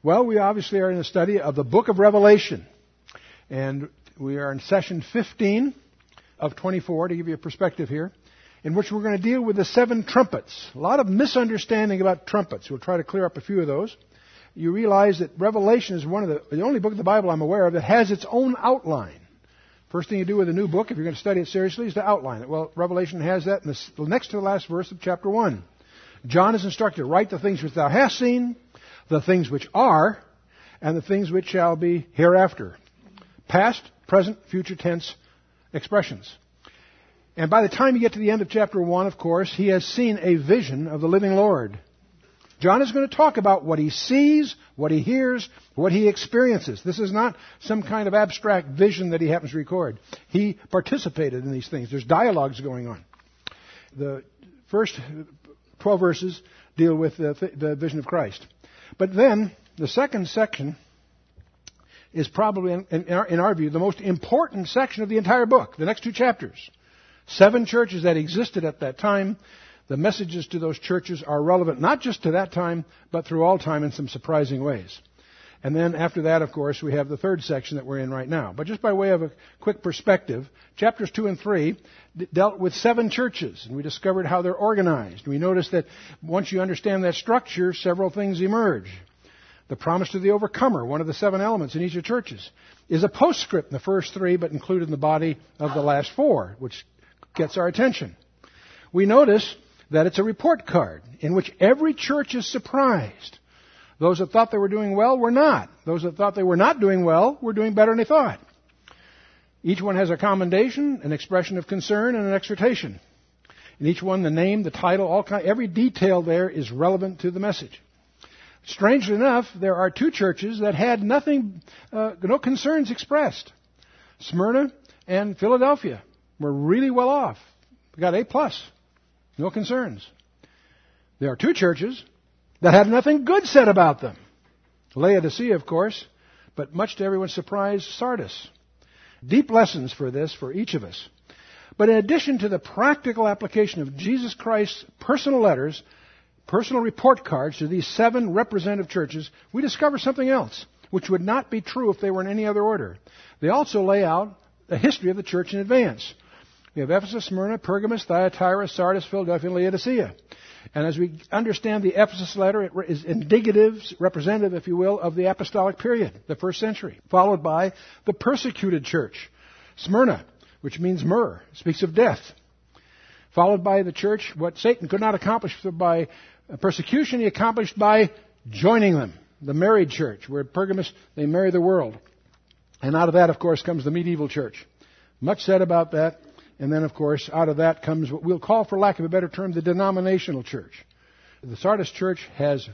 Well, we obviously are in a study of the book of Revelation. And we are in session 15 of 24 to give you a perspective here, in which we're going to deal with the seven trumpets. A lot of misunderstanding about trumpets. We'll try to clear up a few of those. You realize that Revelation is one of the, the only book of the Bible I'm aware of that has its own outline. First thing you do with a new book, if you're going to study it seriously, is to outline it. Well, Revelation has that in the next to the last verse of chapter 1. John is instructed, write the things which thou hast seen, the things which are, and the things which shall be hereafter. Past, present, future tense expressions. And by the time you get to the end of chapter 1, of course, he has seen a vision of the living Lord. John is going to talk about what he sees, what he hears, what he experiences. This is not some kind of abstract vision that he happens to record. He participated in these things. There's dialogues going on. The first 12 verses deal with the, the vision of Christ. But then, the second section is probably, in, in, our, in, our, view, the most important section of the entire book, the next two chapters. Seven churches that existed at that time. The messages to those churches are relevant not just to that time, but through all time in some surprising ways. And then after that, of course, we have the third section that we're in right now. But just by way of a quick perspective, chapters 2 and 3 dealt with seven churches, and we discovered how they're organized. We noticed that once you understand that structure, several things emerge. The promise to the overcomer, one of the seven elements in each of churches, is a postscript in the first three, but included in the body of the last four, which gets our attention. We notice that it's a report card in which every church is surprised those that thought they were doing well were not. Those that thought they were not doing well were doing better than they thought. Each one has a commendation, an expression of concern, and an exhortation. In each one, the name, the title, all kind, every detail there is relevant to the message. Strangely enough, there are two churches that had nothing, uh, no concerns expressed. Smyrna and Philadelphia were really well off. We got A plus, no concerns. There are two churches that had nothing good said about them. Laodicea, of course, but much to everyone's surprise, Sardis. Deep lessons for this for each of us. But in addition to the practical application of Jesus Christ's personal letters, personal report cards to these seven representative churches, we discover something else, which would not be true if they were in any other order. They also lay out the history of the church in advance. We have Ephesus, Smyrna, Pergamos, Thyatira, Sardis, Philadelphia, and Laodicea. And as we understand the Ephesus letter, it is indicative, representative, if you will, of the apostolic period, the first century, followed by the persecuted church, Smyrna, which means myrrh, speaks of death, followed by the church, what Satan could not accomplish by persecution, he accomplished by joining them, the married church, where Pergamus, they marry the world. And out of that, of course, comes the medieval church. Much said about that. And then, of course, out of that comes what we'll call, for lack of a better term, the denominational church. The Sardis church has,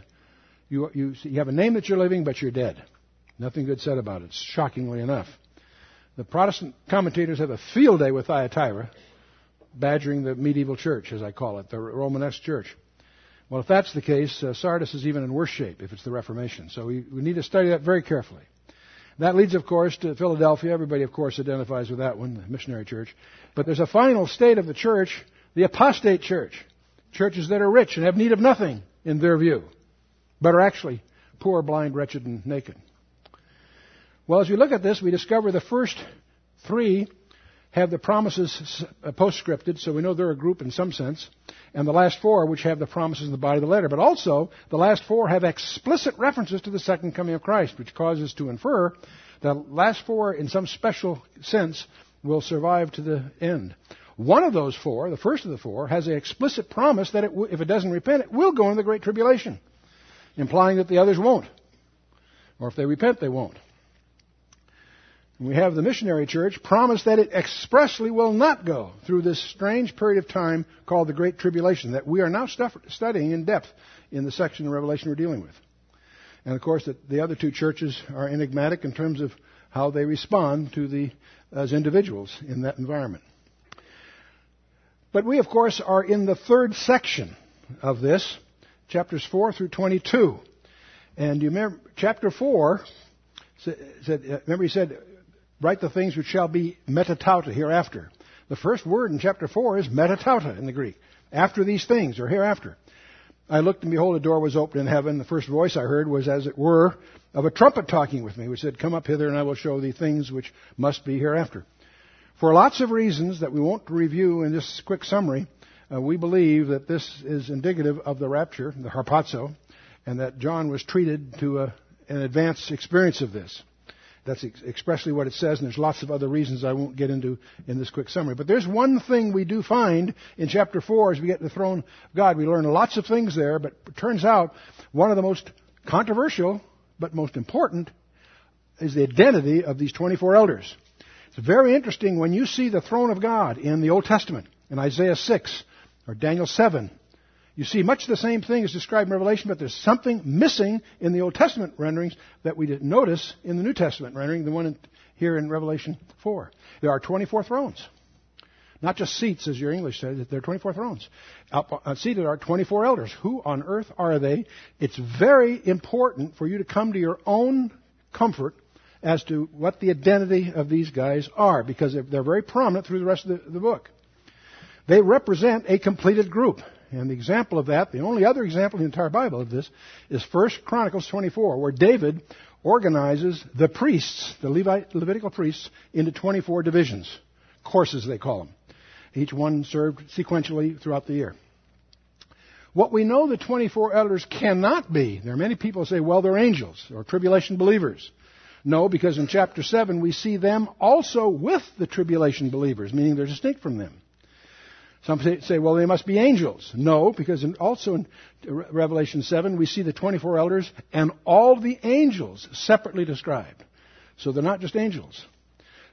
you, you, you have a name that you're living, but you're dead. Nothing good said about it, shockingly enough. The Protestant commentators have a field day with Thyatira, badgering the medieval church, as I call it, the Romanesque church. Well, if that's the case, uh, Sardis is even in worse shape if it's the Reformation. So we, we need to study that very carefully. That leads, of course, to Philadelphia. Everybody, of course, identifies with that one, the missionary church. But there's a final state of the church, the apostate church. Churches that are rich and have need of nothing in their view, but are actually poor, blind, wretched, and naked. Well, as we look at this, we discover the first three have the promises uh, postscripted, so we know they're a group in some sense, and the last four, which have the promises in the body of the letter. But also, the last four have explicit references to the second coming of Christ, which causes to infer the last four, in some special sense, will survive to the end. One of those four, the first of the four, has an explicit promise that it w- if it doesn't repent, it will go into the Great Tribulation, implying that the others won't. Or if they repent, they won't. We have the missionary church promise that it expressly will not go through this strange period of time called the Great Tribulation that we are now studying in depth in the section of Revelation we're dealing with. And of course, the, the other two churches are enigmatic in terms of how they respond to the as individuals in that environment. But we, of course, are in the third section of this, chapters 4 through 22. And you remember, chapter 4 said, uh, remember he said, write the things which shall be metatauta hereafter. The first word in chapter 4 is metatauta in the Greek. After these things, or hereafter. I looked and behold, a door was opened in heaven. The first voice I heard was, as it were, of a trumpet talking with me, which said, Come up hither and I will show thee things which must be hereafter. For lots of reasons that we won't review in this quick summary, uh, we believe that this is indicative of the rapture, the harpazo, and that John was treated to a, an advanced experience of this. That's ex- expressly what it says, and there's lots of other reasons I won't get into in this quick summary. But there's one thing we do find in chapter 4 as we get to the throne of God. We learn lots of things there, but it turns out one of the most controversial, but most important, is the identity of these 24 elders. It's very interesting when you see the throne of God in the Old Testament, in Isaiah 6 or Daniel 7. You see much the same thing as described in Revelation, but there's something missing in the Old Testament renderings that we didn't notice in the New Testament rendering, the one in, here in Revelation 4. There are 24 thrones. Not just seats, as your English says, there are 24 thrones. Up, uh, seated are 24 elders. Who on earth are they? It's very important for you to come to your own comfort as to what the identity of these guys are, because they're, they're very prominent through the rest of the, the book. They represent a completed group. And the example of that, the only other example in the entire Bible of this, is 1 Chronicles 24, where David organizes the priests, the Levite, Levitical priests, into 24 divisions. Courses, they call them. Each one served sequentially throughout the year. What we know the 24 elders cannot be, there are many people who say, well, they're angels or tribulation believers. No, because in chapter 7 we see them also with the tribulation believers, meaning they're distinct from them. Some say, well, they must be angels. No, because in, also in Revelation 7, we see the 24 elders and all the angels separately described. So they're not just angels.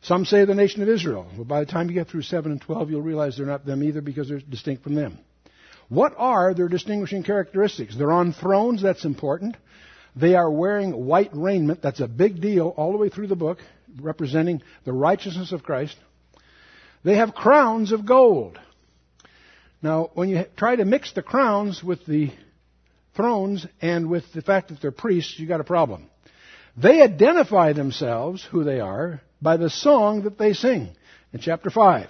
Some say the nation of Israel. Well, by the time you get through 7 and 12, you'll realize they're not them either because they're distinct from them. What are their distinguishing characteristics? They're on thrones, that's important. They are wearing white raiment, that's a big deal all the way through the book, representing the righteousness of Christ. They have crowns of gold. Now, when you try to mix the crowns with the thrones and with the fact that they're priests, you got a problem. They identify themselves, who they are, by the song that they sing in chapter 5.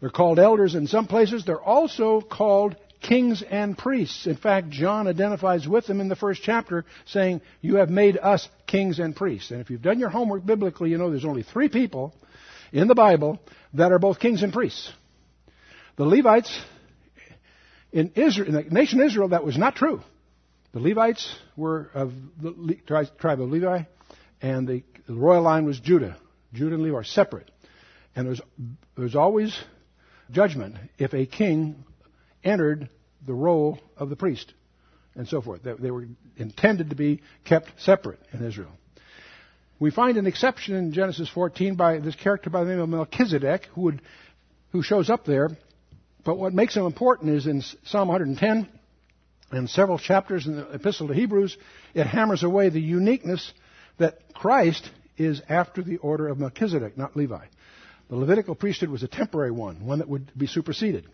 They're called elders in some places. They're also called kings and priests. In fact, John identifies with them in the first chapter, saying, You have made us kings and priests. And if you've done your homework biblically, you know there's only three people in the Bible that are both kings and priests. The Levites in Israel, in the nation of Israel, that was not true. The Levites were of the tribe of Levi, and the, the royal line was Judah. Judah and Levi are separate. And there's, there's always judgment if a king entered the role of the priest and so forth. They, they were intended to be kept separate in Israel. We find an exception in Genesis 14 by this character by the name of Melchizedek, who would, who shows up there but what makes them important is in Psalm 110 and several chapters in the Epistle to Hebrews, it hammers away the uniqueness that Christ is after the order of Melchizedek, not Levi. The Levitical priesthood was a temporary one, one that would be superseded.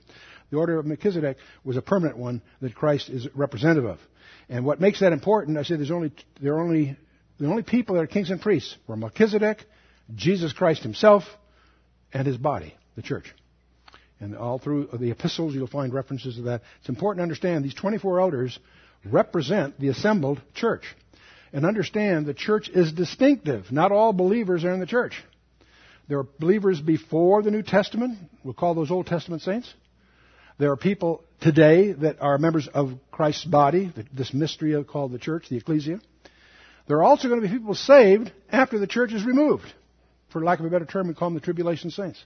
The order of Melchizedek was a permanent one that Christ is representative of. And what makes that important, I say there's only, there are only, the only people that are kings and priests were Melchizedek, Jesus Christ himself, and his body, the church. And all through the epistles, you'll find references to that. It's important to understand these 24 elders represent the assembled church. And understand the church is distinctive. Not all believers are in the church. There are believers before the New Testament. We'll call those Old Testament saints. There are people today that are members of Christ's body, this mystery called the church, the ecclesia. There are also going to be people saved after the church is removed. For lack of a better term, we call them the tribulation saints.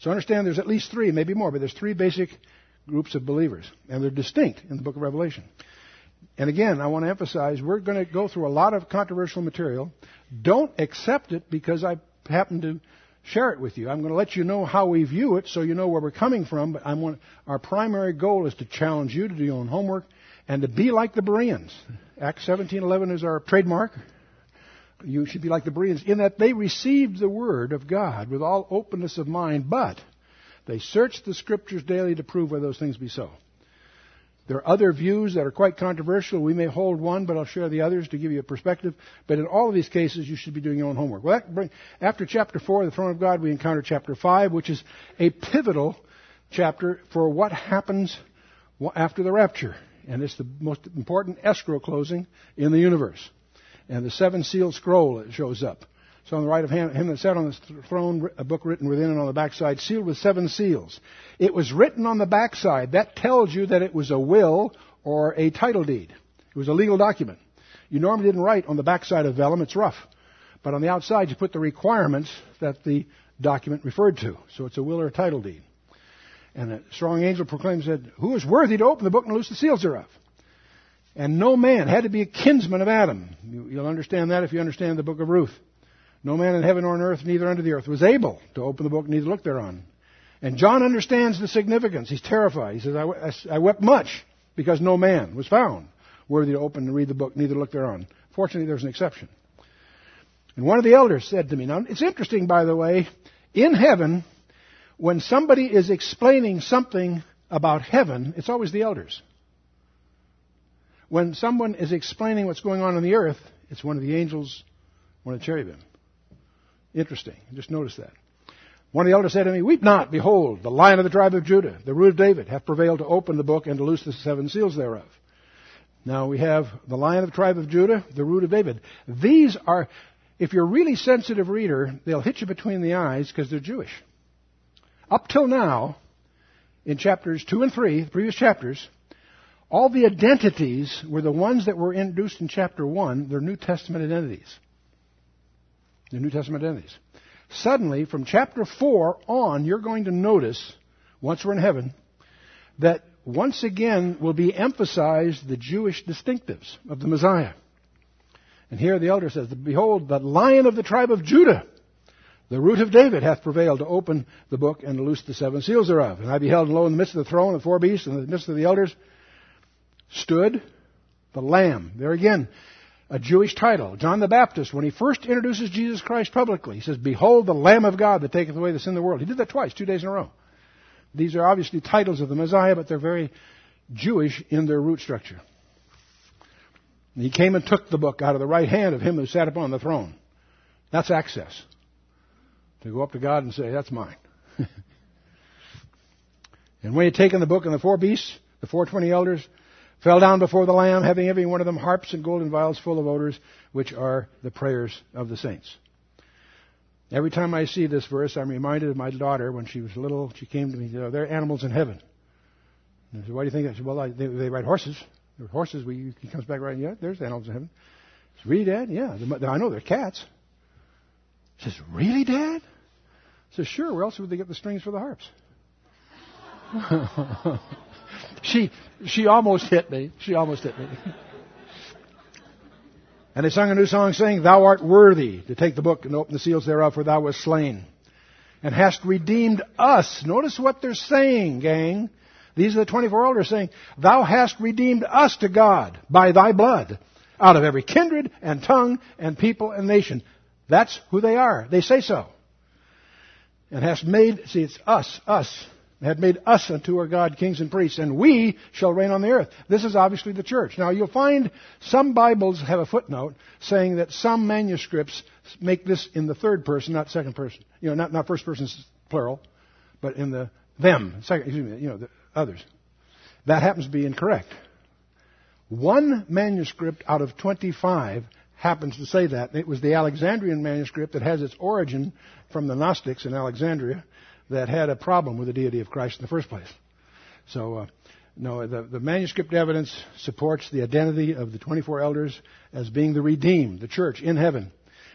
So understand there's at least three, maybe more, but there's three basic groups of believers, and they're distinct in the book of Revelation. And again, I want to emphasize we're going to go through a lot of controversial material. Don't accept it because I happen to share it with you. I'm going to let you know how we view it so you know where we're coming from, but our primary goal is to challenge you to do your own homework and to be like the Bereans. Acts 17:11 is our trademark you should be like the Bereans in that they received the word of God with all openness of mind, but they searched the scriptures daily to prove whether those things be so. There are other views that are quite controversial. We may hold one, but I'll share the others to give you a perspective. But in all of these cases, you should be doing your own homework. Well, after chapter 4, the throne of God, we encounter chapter 5, which is a pivotal chapter for what happens after the rapture and it's the most important escrow closing in the universe. And the seven sealed scroll shows up. So on the right of him, him that sat on the throne, a book written within and on the backside, sealed with seven seals. It was written on the backside. That tells you that it was a will or a title deed. It was a legal document. You normally didn't write on the backside of vellum, it's rough. But on the outside, you put the requirements that the document referred to. So it's a will or a title deed. And a strong angel proclaims that, Who is worthy to open the book and loose the seals thereof? And no man had to be a kinsman of Adam. You'll understand that if you understand the book of Ruth. No man in heaven or on earth, neither under the earth, was able to open the book, neither look thereon. And John understands the significance. He's terrified. He says, I, I wept much because no man was found worthy to open and read the book, neither look thereon. Fortunately, there's an exception. And one of the elders said to me, now it's interesting, by the way, in heaven, when somebody is explaining something about heaven, it's always the elders. When someone is explaining what's going on on the earth, it's one of the angels, one of the cherubim. Interesting. Just notice that. One of the elders said to me, Weep not, behold, the lion of the tribe of Judah, the root of David, hath prevailed to open the book and to loose the seven seals thereof. Now we have the lion of the tribe of Judah, the root of David. These are, if you're a really sensitive reader, they'll hit you between the eyes because they're Jewish. Up till now, in chapters 2 and 3, the previous chapters, all the identities were the ones that were introduced in chapter 1. They're New Testament identities. The New Testament identities. Suddenly, from chapter 4 on, you're going to notice, once we're in heaven, that once again will be emphasized the Jewish distinctives of the Messiah. And here the elder says, Behold, the lion of the tribe of Judah, the root of David, hath prevailed to open the book and to loose the seven seals thereof. And I beheld, and lo, in the midst of the throne, the four beasts, and in the midst of the elders, stood the Lamb. There again, a Jewish title. John the Baptist, when he first introduces Jesus Christ publicly, he says, Behold the Lamb of God that taketh away the sin of the world. He did that twice, two days in a row. These are obviously titles of the Messiah, but they're very Jewish in their root structure. He came and took the book out of the right hand of him who sat upon the throne. That's access. To go up to God and say, That's mine. and when he had taken the book and the four beasts, the four twenty elders, fell down before the Lamb, having every one of them harps and golden vials full of odors, which are the prayers of the saints. Every time I see this verse, I'm reminded of my daughter when she was little. She came to me, you know, there are animals in heaven. And I said, why do you think that? Said, well, I, they, they ride horses. There are horses. We, he comes back riding, yeah, there's animals in heaven. I said, really, Dad? Yeah. I know they're cats. She says, really, Dad? I said, sure. Where else would they get the strings for the harps? she, she almost hit me. She almost hit me. And they sung a new song saying, Thou art worthy to take the book and open the seals thereof, for thou wast slain. And hast redeemed us. Notice what they're saying, gang. These are the 24 elders saying, Thou hast redeemed us to God by thy blood out of every kindred and tongue and people and nation. That's who they are. They say so. And hast made, see, it's us, us had made us unto our God kings and priests, and we shall reign on the earth. This is obviously the church. Now you'll find some Bibles have a footnote saying that some manuscripts make this in the third person, not second person. You know, not, not first person plural, but in the them, second, excuse me, you know, the others. That happens to be incorrect. One manuscript out of 25 happens to say that. It was the Alexandrian manuscript that has its origin from the Gnostics in Alexandria that had a problem with the deity of Christ in the first place. So, uh, no, the, the manuscript evidence supports the identity of the 24 elders as being the redeemed, the church in heaven.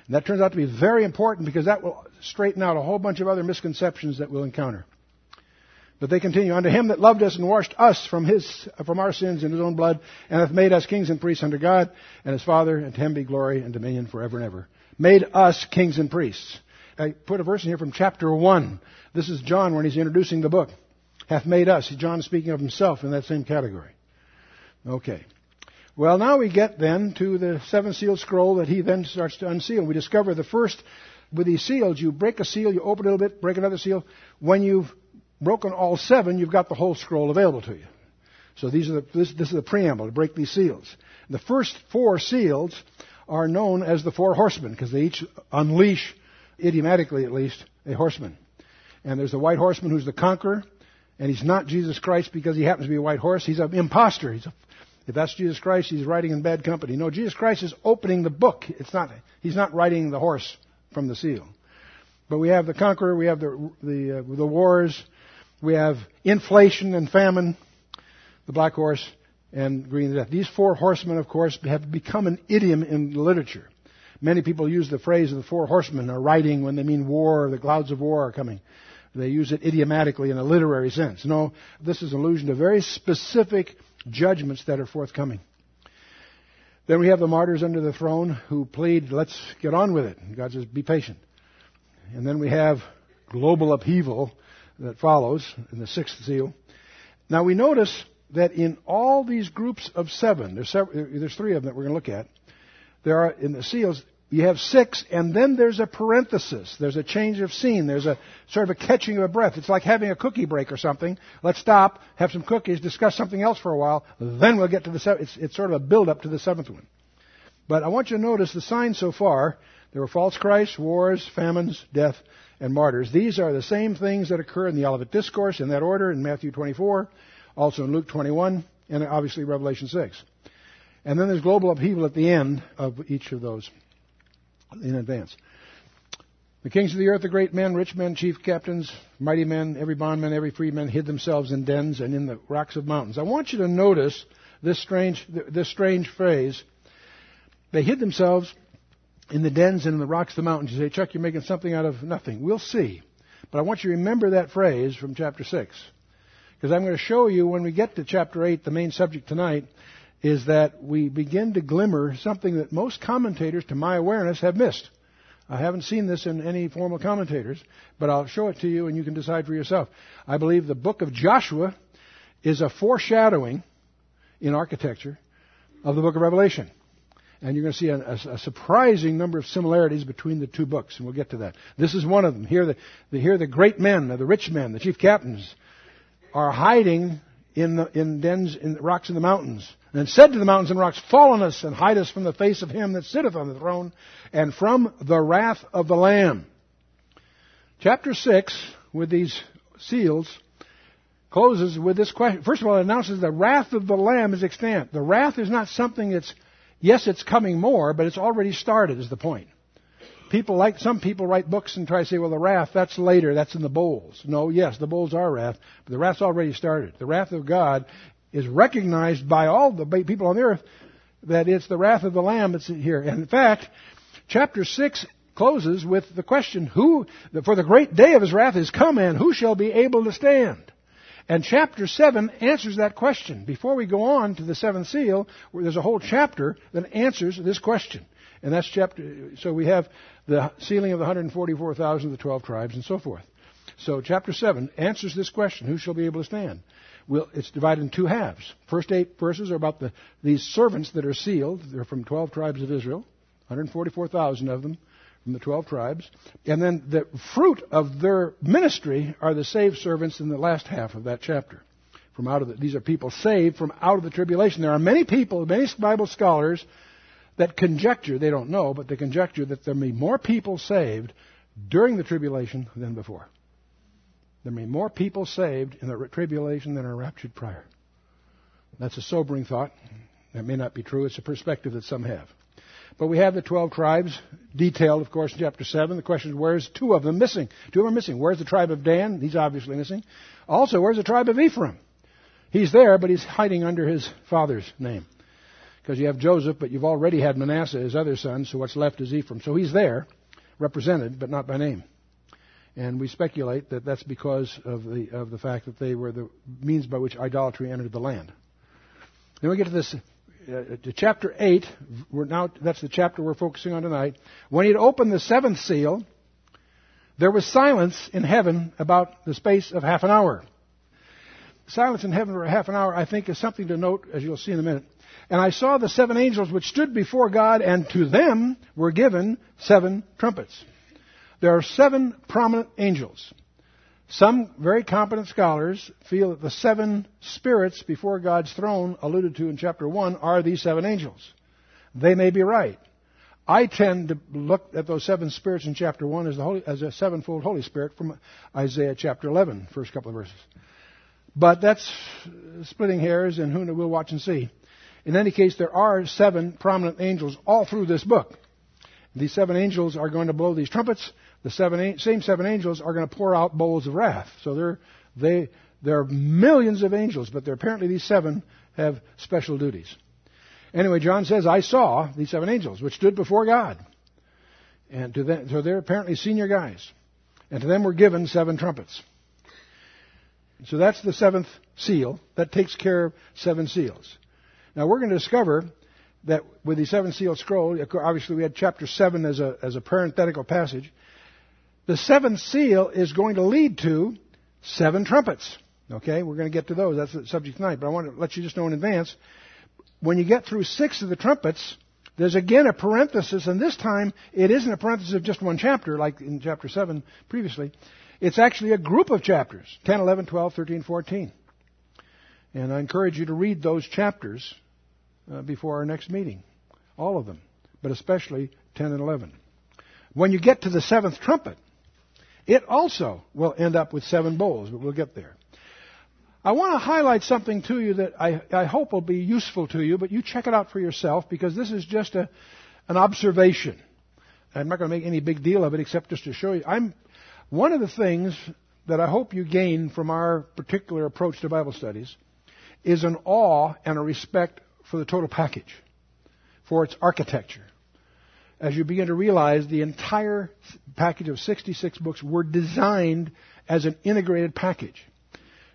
And that turns out to be very important because that will straighten out a whole bunch of other misconceptions that we'll encounter. But they continue, unto him that loved us and washed us from his, from our sins in his own blood, and hath made us kings and priests unto God and his Father, and to him be glory and dominion forever and ever. Made us kings and priests. I put a verse in here from chapter 1. This is John when he's introducing the book. Hath made us. John is speaking of himself in that same category. Okay. Well, now we get then to the seven sealed scroll that he then starts to unseal. We discover the first, with these seals, you break a seal, you open it a little bit, break another seal. When you've broken all seven, you've got the whole scroll available to you. So these are the, this, this is the preamble to break these seals. The first four seals are known as the four horsemen because they each unleash idiomatically at least, a horseman. And there's the white horseman who's the conqueror, and he's not Jesus Christ because he happens to be a white horse. He's an impostor. He's a If that's Jesus Christ, he's writing in bad company. No, Jesus Christ is opening the book. It's not, he's not riding the horse from the seal. But we have the conqueror, we have the, the, uh, the wars, we have inflation and famine, the black horse, and green death. These four horsemen, of course, have become an idiom in literature. Many people use the phrase of the four horsemen are riding when they mean war, the clouds of war are coming. They use it idiomatically in a literary sense. No, this is an allusion to very specific judgments that are forthcoming. Then we have the martyrs under the throne who plead, let's get on with it. God says, be patient. And then we have global upheaval that follows in the sixth seal. Now we notice that in all these groups of seven, there's, several, there's three of them that we're going to look at. There are in the seals. You have six, and then there's a parenthesis. There's a change of scene. There's a sort of a catching of a breath. It's like having a cookie break or something. Let's stop, have some cookies, discuss something else for a while, then we'll get to the seventh. It's, it's sort of a build up to the seventh one. But I want you to notice the signs so far. There were false Christs, wars, famines, death, and martyrs. These are the same things that occur in the Olivet Discourse in that order in Matthew 24, also in Luke 21, and obviously Revelation 6. And then there's global upheaval at the end of each of those in advance. The kings of the earth, the great men, rich men, chief captains, mighty men, every bondman, every freeman hid themselves in dens and in the rocks of mountains. I want you to notice this strange, this strange phrase. They hid themselves in the dens and in the rocks of the mountains. You say, Chuck, you're making something out of nothing. We'll see. But I want you to remember that phrase from chapter 6. Because I'm going to show you when we get to chapter 8, the main subject tonight, is that we begin to glimmer something that most commentators, to my awareness, have missed. I haven't seen this in any formal commentators, but I'll show it to you and you can decide for yourself. I believe the book of Joshua is a foreshadowing in architecture of the book of Revelation. And you're going to see a, a, a, surprising number of similarities between the two books, and we'll get to that. This is one of them. Here, the, the here the great men, the rich men, the chief captains, are hiding in, the, in dens, in rocks in the mountains. And said to the mountains and rocks, Fall on us and hide us from the face of him that sitteth on the throne and from the wrath of the Lamb. Chapter 6, with these seals, closes with this question. First of all, it announces the wrath of the Lamb is extant. The wrath is not something that's, yes, it's coming more, but it's already started, is the point. People like, some people write books and try to say, well, the wrath, that's later, that's in the bowls. No, yes, the bowls are wrath, but the wrath's already started. The wrath of God is recognized by all the people on the earth that it's the wrath of the Lamb that's here. And in fact, chapter 6 closes with the question, who, for the great day of his wrath is come, and who shall be able to stand? And chapter 7 answers that question. Before we go on to the seventh seal, where there's a whole chapter that answers this question. And that's chapter, so we have the sealing of the 144,000 of the 12 tribes and so forth. So chapter 7 answers this question, who shall be able to stand? Well, it's divided in two halves. First eight verses are about the, these servants that are sealed. They're from 12 tribes of Israel, 144,000 of them from the 12 tribes. And then the fruit of their ministry are the saved servants in the last half of that chapter. From out of the, these are people saved from out of the tribulation. There are many people, many Bible scholars that conjecture, they don't know, but they conjecture that there may be more people saved during the tribulation than before. There may be more people saved in the tribulation than are raptured prior. That's a sobering thought. That may not be true. It's a perspective that some have. But we have the 12 tribes detailed, of course, in chapter 7. The question is, where's two of them missing? Two of them are missing. Where's the tribe of Dan? He's obviously missing. Also, where's the tribe of Ephraim? He's there, but he's hiding under his father's name. Because you have Joseph, but you've already had Manasseh, his other son, so what's left is Ephraim. So he's there, represented, but not by name. And we speculate that that's because of the, of the fact that they were the means by which idolatry entered the land. Then we get to this, uh, to chapter 8. We're now, that's the chapter we're focusing on tonight. When he had opened the seventh seal, there was silence in heaven about the space of half an hour. Silence in heaven for half an hour, I think, is something to note, as you'll see in a minute. And I saw the seven angels which stood before God, and to them were given seven trumpets. There are seven prominent angels. Some very competent scholars feel that the seven spirits before God's throne, alluded to in chapter 1, are these seven angels. They may be right. I tend to look at those seven spirits in chapter 1 as, the Holy, as a sevenfold Holy Spirit from Isaiah chapter 11, first couple of verses. But that's splitting hairs, and who knows, we'll watch and see. In any case, there are seven prominent angels all through this book. These seven angels are going to blow these trumpets. The seven, same seven angels are going to pour out bowls of wrath. So they're, they, there are millions of angels, but they're apparently these seven have special duties. Anyway, John says, I saw these seven angels, which stood before God. And to them, so they're apparently senior guys. And to them were given seven trumpets. So that's the seventh seal. That takes care of seven seals. Now we're going to discover that with the seven seal scroll, obviously we had chapter seven as a, as a parenthetical passage. The seventh seal is going to lead to seven trumpets. Okay, we're going to get to those. That's the subject tonight. But I want to let you just know in advance. When you get through six of the trumpets, there's again a parenthesis, and this time it isn't a parenthesis of just one chapter like in chapter 7 previously. It's actually a group of chapters 10, 11, 12, 13, 14. And I encourage you to read those chapters uh, before our next meeting. All of them, but especially 10 and 11. When you get to the seventh trumpet, it also will end up with seven bowls, but we'll get there. I want to highlight something to you that I, I hope will be useful to you, but you check it out for yourself because this is just a, an observation. I'm not going to make any big deal of it except just to show you. I'm, one of the things that I hope you gain from our particular approach to Bible studies is an awe and a respect for the total package, for its architecture. As you begin to realize the entire package of 66 books were designed as an integrated package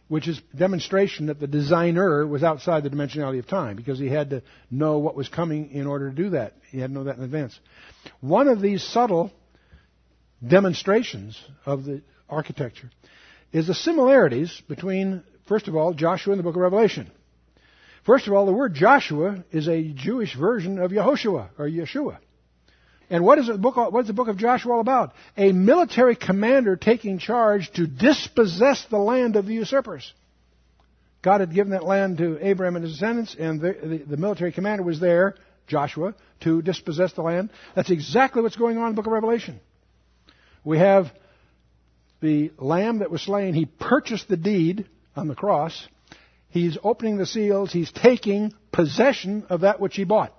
which is demonstration that the designer was outside the dimensionality of time because he had to know what was coming in order to do that. He had to know that in advance. One of these subtle demonstrations of the architecture is the similarities between, first of all, Joshua and the book of Revelation. First of all, the word Joshua is a Jewish version of Yehoshua or Yeshua. And what is, the book, what is the book of Joshua all about? A military commander taking charge to dispossess the land of the usurpers. God had given that land to Abraham and his descendants, and the, the, the, military commander was there, Joshua, to dispossess the land. That's exactly what's going on in the book of Revelation. We have the lamb that was slain. He purchased the deed on the cross. He's opening the seals. He's taking possession of that which he bought,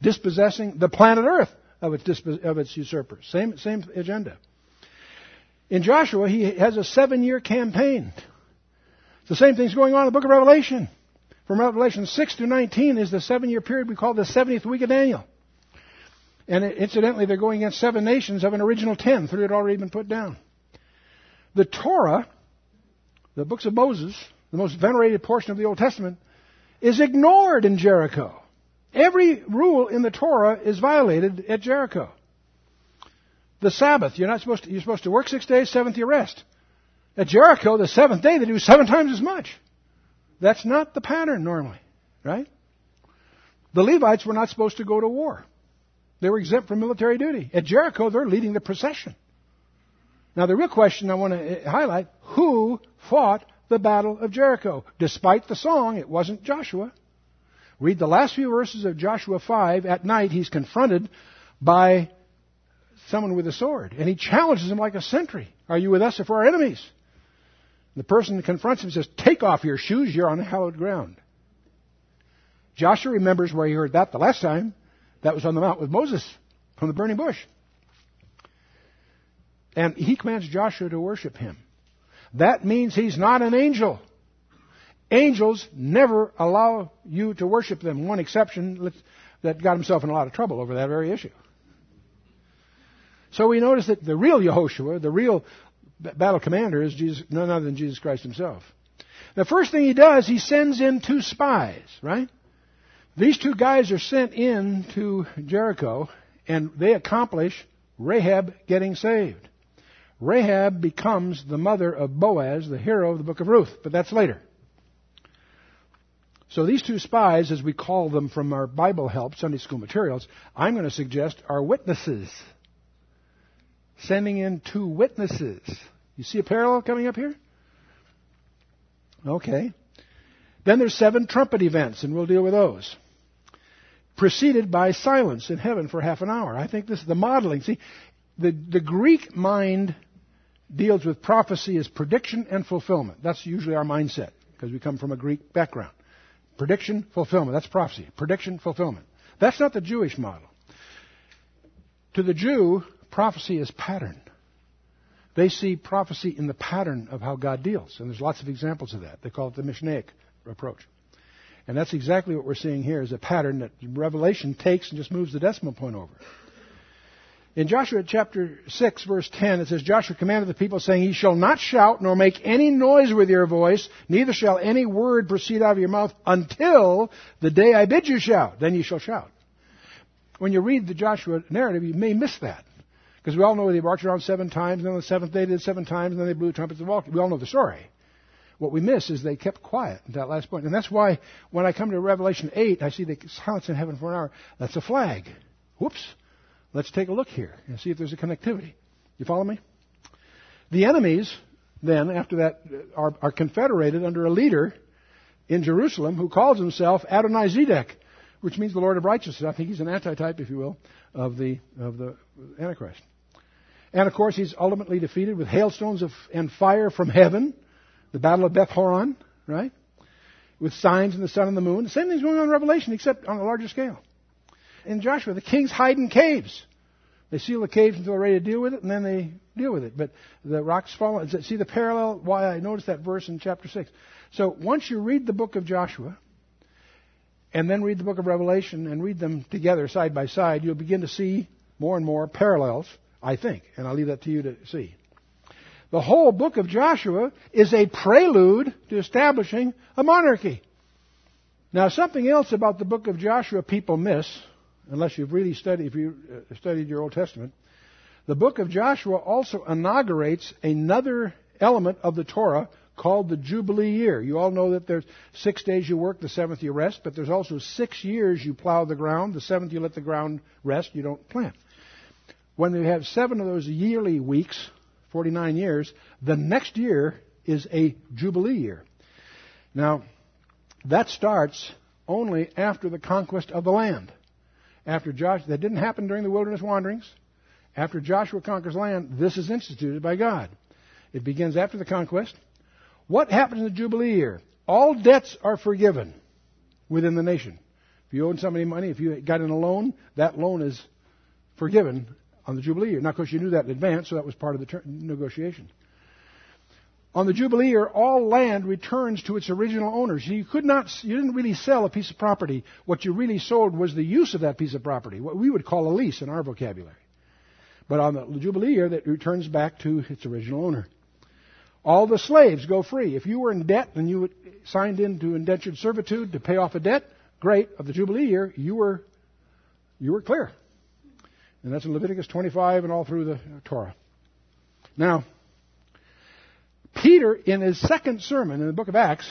dispossessing the planet Earth of its, of its usurpers. Same, same agenda. In Joshua, he has a seven year campaign. The same thing's going on in the book of Revelation. From Revelation 6 to 19 is the seven year period we call the 70th week of Daniel. And incidentally, they're going against seven nations of an original ten. Three had already been put down. The Torah, the books of Moses, the most venerated portion of the Old Testament, is ignored in Jericho. Every rule in the Torah is violated at Jericho. The Sabbath, you're not supposed to, you're supposed to work six days, seventh you rest. At Jericho, the seventh day, they do seven times as much. That's not the pattern normally, right? The Levites were not supposed to go to war. They were exempt from military duty. At Jericho, they're leading the procession. Now, the real question I want to eh, highlight who fought the Battle of Jericho? Despite the song, it wasn't Joshua. Read the last few verses of Joshua 5. At night, he's confronted by someone with a sword. And he challenges him like a sentry. Are you with us or for our enemies? The person that confronts him says, Take off your shoes, you're on hallowed ground. Joshua remembers where he heard that the last time. That was on the mount with Moses from the burning bush. And he commands Joshua to worship him. That means he's not an angel. Angels never allow you to worship them. One exception that got himself in a lot of trouble over that very issue. So we notice that the real Yehoshua, the real battle commander, is Jesus, none other than Jesus Christ himself. The first thing he does, he sends in two spies, right? These two guys are sent in to Jericho, and they accomplish Rahab getting saved. Rahab becomes the mother of Boaz, the hero of the book of Ruth, but that's later. So these two spies, as we call them from our Bible help, Sunday school materials, I'm going to suggest are witnesses. Sending in two witnesses. You see a parallel coming up here? Okay. Then there's seven trumpet events, and we'll deal with those. Preceded by silence in heaven for half an hour. I think this is the modeling. See, the, the Greek mind deals with prophecy as prediction and fulfillment. That's usually our mindset, because we come from a Greek background Prediction, fulfillment. That's prophecy. Prediction, fulfillment. That's not the Jewish model. To the Jew, prophecy is pattern. They see prophecy in the pattern of how God deals. And there's lots of examples of that. They call it the Mishnaic approach. And that's exactly what we're seeing here is a pattern that Revelation takes and just moves the decimal point over. In Joshua chapter 6 verse 10 it says, Joshua commanded the people saying, Ye shall not shout nor make any noise with your voice, neither shall any word proceed out of your mouth until the day I bid you shout. Then you shall shout. When you read the Joshua narrative, you may miss that. Because we all know they marched around seven times, and then on the seventh day they did seven times, and then they blew trumpets and walked. We all know the story. What we miss is they kept quiet at that last point. And that's why when I come to Revelation 8, I see the silence in heaven for an hour. That's a flag. Whoops. Let's take a look here and see if there's a connectivity. You follow me? The enemies, then, after that, uh, are, are confederated under a leader in Jerusalem who calls himself Adonai Zedek, which means the Lord of Righteousness. I think he's an antitype, if you will, of the, of the Antichrist. And of course, he's ultimately defeated with hailstones of, and fire from heaven, the Battle of Beth Horon, right? With signs in the sun and the moon. The same thing's going on in Revelation, except on a larger scale in Joshua. The kings hide in caves. They seal the caves until they're ready to deal with it, and then they deal with it. But the rocks fall. See the parallel? Why I noticed that verse in chapter 6. So once you read the book of Joshua, and then read the book of Revelation, and read them together side by side, you'll begin to see more and more parallels, I think. And I'll leave that to you to see. The whole book of Joshua is a prelude to establishing a monarchy. Now, something else about the book of Joshua people miss unless you've really studied, if you uh, studied your Old Testament. The book of Joshua also inaugurates another element of the Torah called the Jubilee year. You all know that there's six days you work, the seventh you rest, but there's also six years you plow the ground, the seventh you let the ground rest, you don't plant. When you have seven of those yearly weeks, 49 years, the next year is a Jubilee year. Now, that starts only after the conquest of the land after Joshua, that didn't happen during the wilderness wanderings. After Joshua conquers land, this is instituted by God. It begins after the conquest. What happens in the Jubilee year? All debts are forgiven within the nation. If you owed somebody money, if you got in a loan, that loan is forgiven on the Jubilee year. Now, of course, you knew that in advance, so that was part of the ter- negotiation. On the Jubilee year, all land returns to its original owners. You could not, you didn't really sell a piece of property. What you really sold was the use of that piece of property, what we would call a lease in our vocabulary. But on the Jubilee year, that returns back to its original owner. All the slaves go free. If you were in debt and you signed into indentured servitude to pay off a debt, great. Of the Jubilee year, you were, you were clear. And that's in Leviticus 25 and all through the Torah. Now, Peter, in his second sermon in the book of Acts,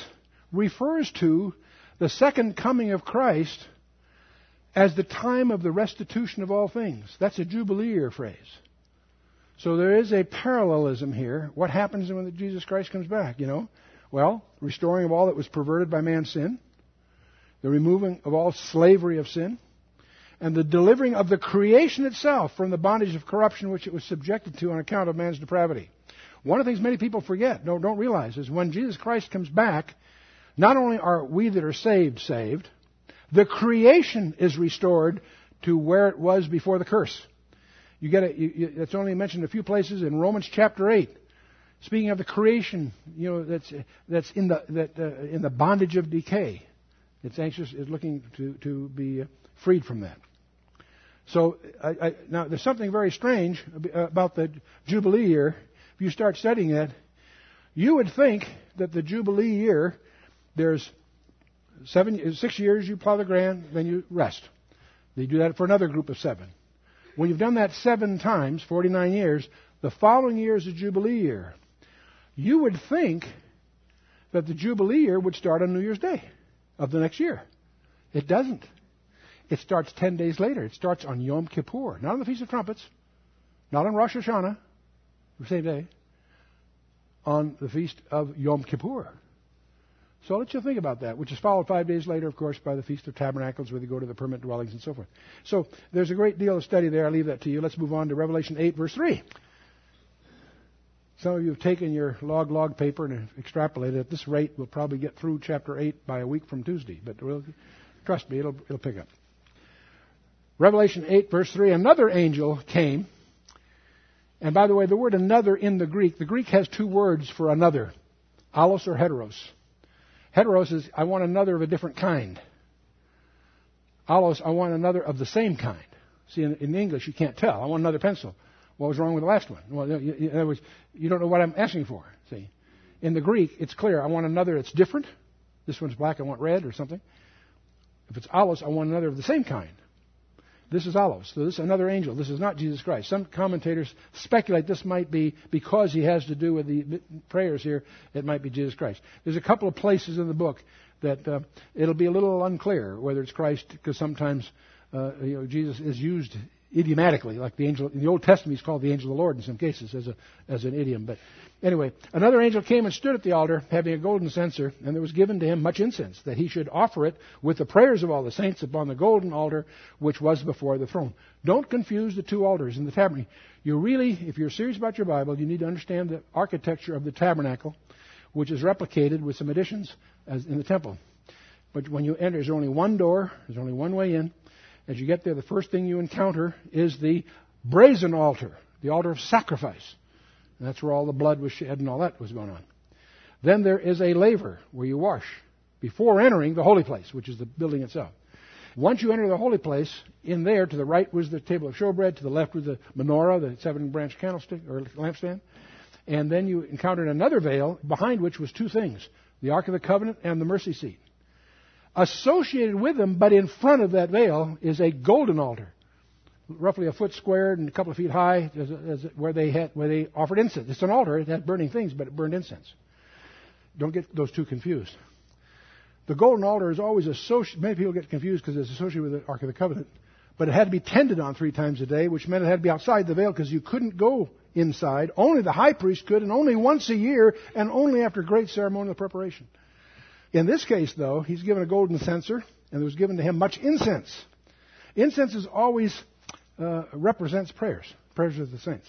refers to the second coming of Christ as the time of the restitution of all things. That's a Jubilee phrase. So there is a parallelism here. What happens when Jesus Christ comes back, you know? Well, restoring of all that was perverted by man's sin, the removing of all slavery of sin, and the delivering of the creation itself from the bondage of corruption which it was subjected to on account of man's depravity. One of the things many people forget, don't realize, is when Jesus Christ comes back, not only are we that are saved saved, the creation is restored to where it was before the curse. You get it. It's only mentioned a few places in Romans chapter eight. Speaking of the creation, you know that's that's in the that uh, in the bondage of decay. It's anxious, is looking to to be uh, freed from that. So I, I, now there's something very strange about the Jubilee year you start studying it, you would think that the Jubilee year, there's seven, six years you plow the ground, then you rest. They do that for another group of seven. When you've done that seven times, 49 years, the following year is the Jubilee year. You would think that the Jubilee year would start on New Year's Day of the next year. It doesn't. It starts 10 days later. It starts on Yom Kippur, not on the Feast of Trumpets, not on Rosh Hashanah, the same day, on the feast of Yom Kippur. So I'll let you think about that, which is followed five days later, of course, by the Feast of Tabernacles, where they go to the permanent dwellings and so forth. So there's a great deal of study there. I'll leave that to you. Let's move on to Revelation 8, verse 3. Some of you have taken your log log paper and extrapolated. At this rate, we'll probably get through chapter 8 by a week from Tuesday. But we'll, trust me, it'll, it'll pick up. Revelation 8, verse 3 Another angel came. And by the way, the word another in the Greek, the Greek has two words for another allos or heteros. Heteros is, I want another of a different kind. Allos, I want another of the same kind. See, in, in English, you can't tell. I want another pencil. What was wrong with the last one? Well, in other words, you don't know what I'm asking for. See, in the Greek, it's clear. I want another that's different. This one's black. I want red or something. If it's allos, I want another of the same kind. This is allos. So this is another angel. This is not Jesus Christ. Some commentators speculate this might be because he has to do with the prayers here. It might be Jesus Christ. There's a couple of places in the book that uh, it'll be a little unclear whether it's Christ because sometimes uh, you know Jesus is used idiomatically, like the angel in the Old Testament, he's called the angel of the Lord in some cases as a as an idiom. But anyway, another angel came and stood at the altar, having a golden censer, and there was given to him much incense, that he should offer it with the prayers of all the saints upon the golden altar which was before the throne. Don't confuse the two altars in the tabernacle. You really, if you're serious about your Bible, you need to understand the architecture of the tabernacle, which is replicated with some additions as in the temple. But when you enter, there's only one door, there's only one way in. As you get there, the first thing you encounter is the brazen altar, the altar of sacrifice. And that's where all the blood was shed and all that was going on. Then there is a laver where you wash before entering the holy place, which is the building itself. Once you enter the holy place, in there to the right was the table of showbread, to the left was the menorah, the seven branch candlestick or lampstand. And then you encountered another veil behind which was two things the Ark of the Covenant and the mercy seat. Associated with them, but in front of that veil, is a golden altar, roughly a foot squared and a couple of feet high, where they had where they offered incense. It's an altar; it had burning things, but it burned incense. Don't get those two confused. The golden altar is always associated. Many people get confused because it's associated with the Ark of the Covenant, but it had to be tended on three times a day, which meant it had to be outside the veil because you couldn't go inside. Only the high priest could, and only once a year, and only after great ceremonial preparation. In this case, though, he's given a golden censer, and it was given to him much incense. Incense is always uh, represents prayers, prayers of the saints.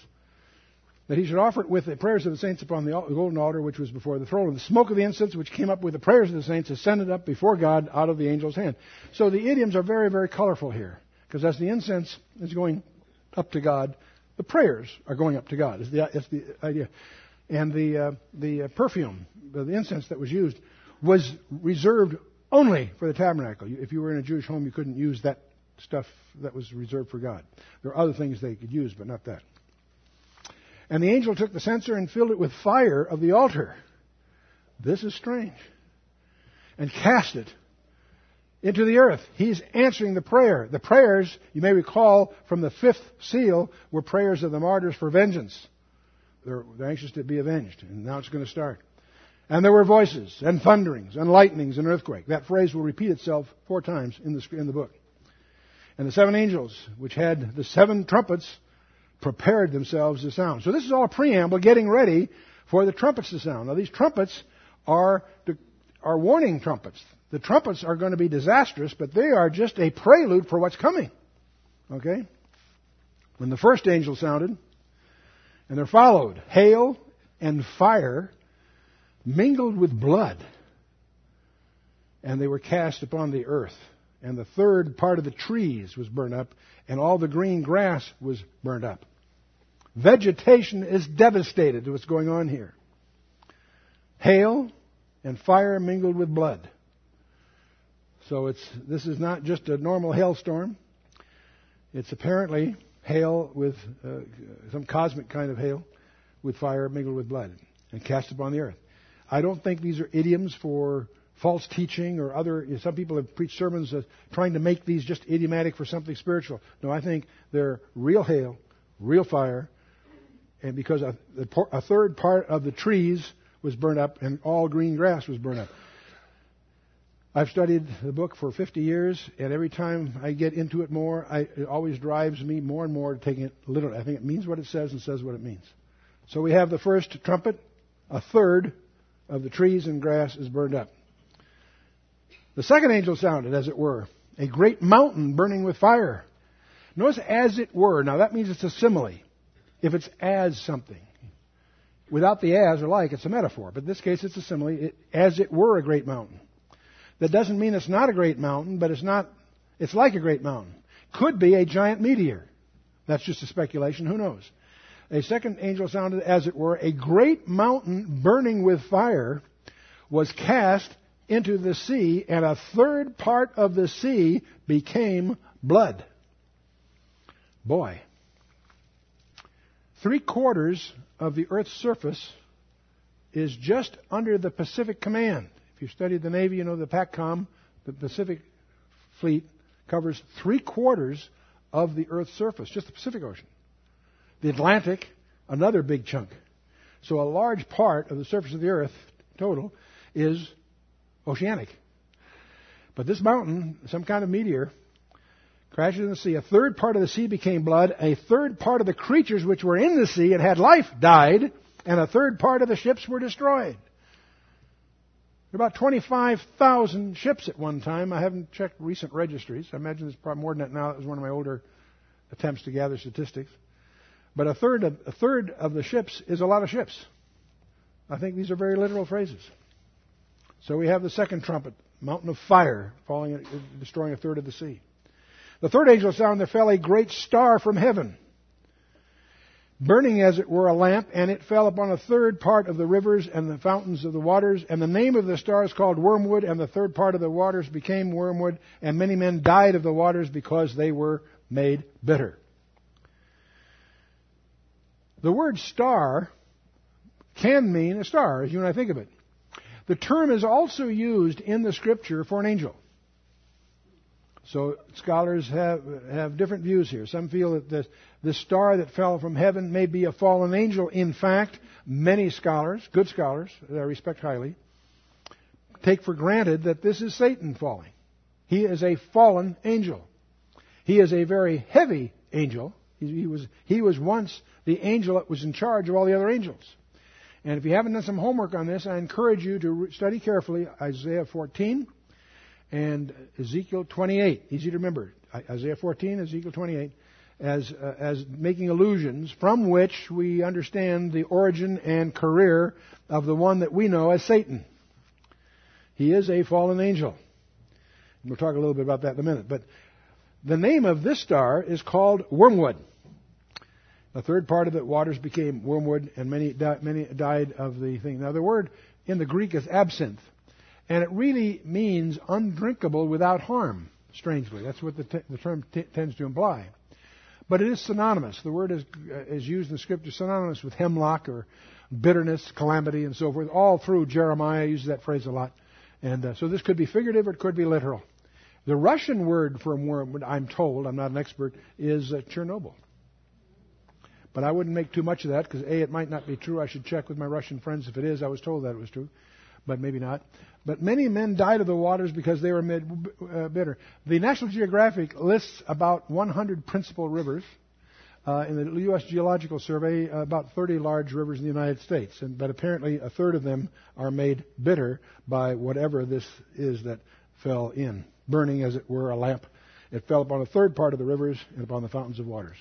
That he should offer it with the prayers of the saints upon the golden altar which was before the throne. And the smoke of the incense which came up with the prayers of the saints ascended up before God out of the angel's hand. So the idioms are very, very colorful here. Because as the incense is going up to God, the prayers are going up to God. Is the, is the idea. And the, uh, the perfume, the incense that was used, was reserved only for the tabernacle. If you were in a Jewish home, you couldn't use that stuff that was reserved for God. There are other things they could use, but not that. And the angel took the censer and filled it with fire of the altar. This is strange. And cast it into the earth. He's answering the prayer. The prayers, you may recall from the fifth seal, were prayers of the martyrs for vengeance. They're, they're anxious to be avenged, and now it's going to start. And there were voices, and thunderings, and lightnings, and earthquake. That phrase will repeat itself four times in the, in the book. And the seven angels, which had the seven trumpets, prepared themselves to sound. So this is all a preamble getting ready for the trumpets to sound. Now these trumpets are, are warning trumpets. The trumpets are going to be disastrous, but they are just a prelude for what's coming. Okay? When the first angel sounded, and there followed hail and fire mingled with blood, and they were cast upon the earth. And the third part of the trees was burned up, and all the green grass was burned up. Vegetation is devastated to what's going on here. Hail and fire mingled with blood. So it's, this is not just a normal hailstorm. It's apparently hail with uh, some cosmic kind of hail with fire mingled with blood and cast upon the earth. I don't think these are idioms for false teaching or other. Some people have preached sermons trying to make these just idiomatic for something spiritual. No, I think they're real hail, real fire, and because a, a third part of the trees was burned up and all green grass was burned up. I've studied the book for 50 years, and every time I get into it more, I, it always drives me more and more to taking it literally. I think it means what it says and says what it means. So we have the first trumpet, a third of the trees and grass is burned up. The second angel sounded, as it were, a great mountain burning with fire. Notice as it were. Now that means it's a simile. If it's as something. without the as or like, it's a metaphor. But in this case, it's a simile, it, as it were a great mountain. That doesn't mean it's not a great mountain, but it's not, it's like a great mountain. Could be a giant meteor. That's just a speculation, who knows? A second angel sounded, as it were, a great mountain burning with fire was cast into the sea, and a third part of the sea became blood. Boy. Three quarters of the Earth's surface is just under the Pacific Command. If you studied the Navy, you know the PACOM, the Pacific Fleet, covers three quarters of the Earth's surface, just the Pacific Ocean. The Atlantic, another big chunk. So a large part of the surface of the Earth, total, is oceanic. But this mountain, some kind of meteor, crashes in the sea. A third part of the sea became blood. A third part of the creatures which were in the sea and had life died. And a third part of the ships were destroyed. There were about 25,000 ships at one time. I haven't checked recent registries. I imagine there's probably more than that now. That was one of my older attempts to gather statistics. But a third of, a third of the ships is a lot of ships. I think these are very literal phrases. So we have the second trumpet, mountain of fire, falling, uh, destroying a third of the sea. The third angel sounded, there fell a great star from heaven, burning as it were a lamp, and it fell upon a third part of the rivers and the fountains of the waters. And the name of the star is called wormwood, and the third part of the waters became wormwood, and many men died of the waters because they were made bitter. The word star can mean a star, as you and I think of it. The term is also used in the scripture for an angel. So scholars have, have different views here. Some feel that the, this star that fell from heaven may be a fallen angel. In fact, many scholars, good scholars that I respect highly, take for granted that this is Satan falling. He is a fallen angel. He is a very heavy angel. He, he, was, he was once the angel that was in charge of all the other angels. And if you haven't done some homework on this, I encourage you to study carefully Isaiah 14 and Ezekiel 28. Easy to remember. Isaiah 14, Ezekiel 28, as, uh, as making allusions from which we understand the origin and career of the one that we know as Satan. He is a fallen angel. We'll talk a little bit about that in a minute. But the name of this star is called wormwood. The third part of it, waters became wormwood, and many, di- many died of the thing. Now, the word in the Greek is absinthe. And it really means undrinkable without harm, strangely. That's what the, t- the term t- tends to imply. But it is synonymous. The word is, uh, is used in Scripture synonymous with hemlock or bitterness, calamity, and so forth. All through Jeremiah uses that phrase a lot. And uh, so this could be figurative or it could be literal. The Russian word for wormwood, I'm told, I'm not an expert, is uh, Chernobyl. But I wouldn't make too much of that because A, it might not be true. I should check with my Russian friends if it is. I was told that it was true, but maybe not. But many men died of the waters because they were made uh, bitter. The National Geographic lists about 100 principal rivers. Uh, in the U.S. Geological Survey, uh, about 30 large rivers in the United States, and, but apparently a third of them are made bitter by whatever this is that fell in, burning as it were a lamp. It fell upon a third part of the rivers and upon the fountains of waters.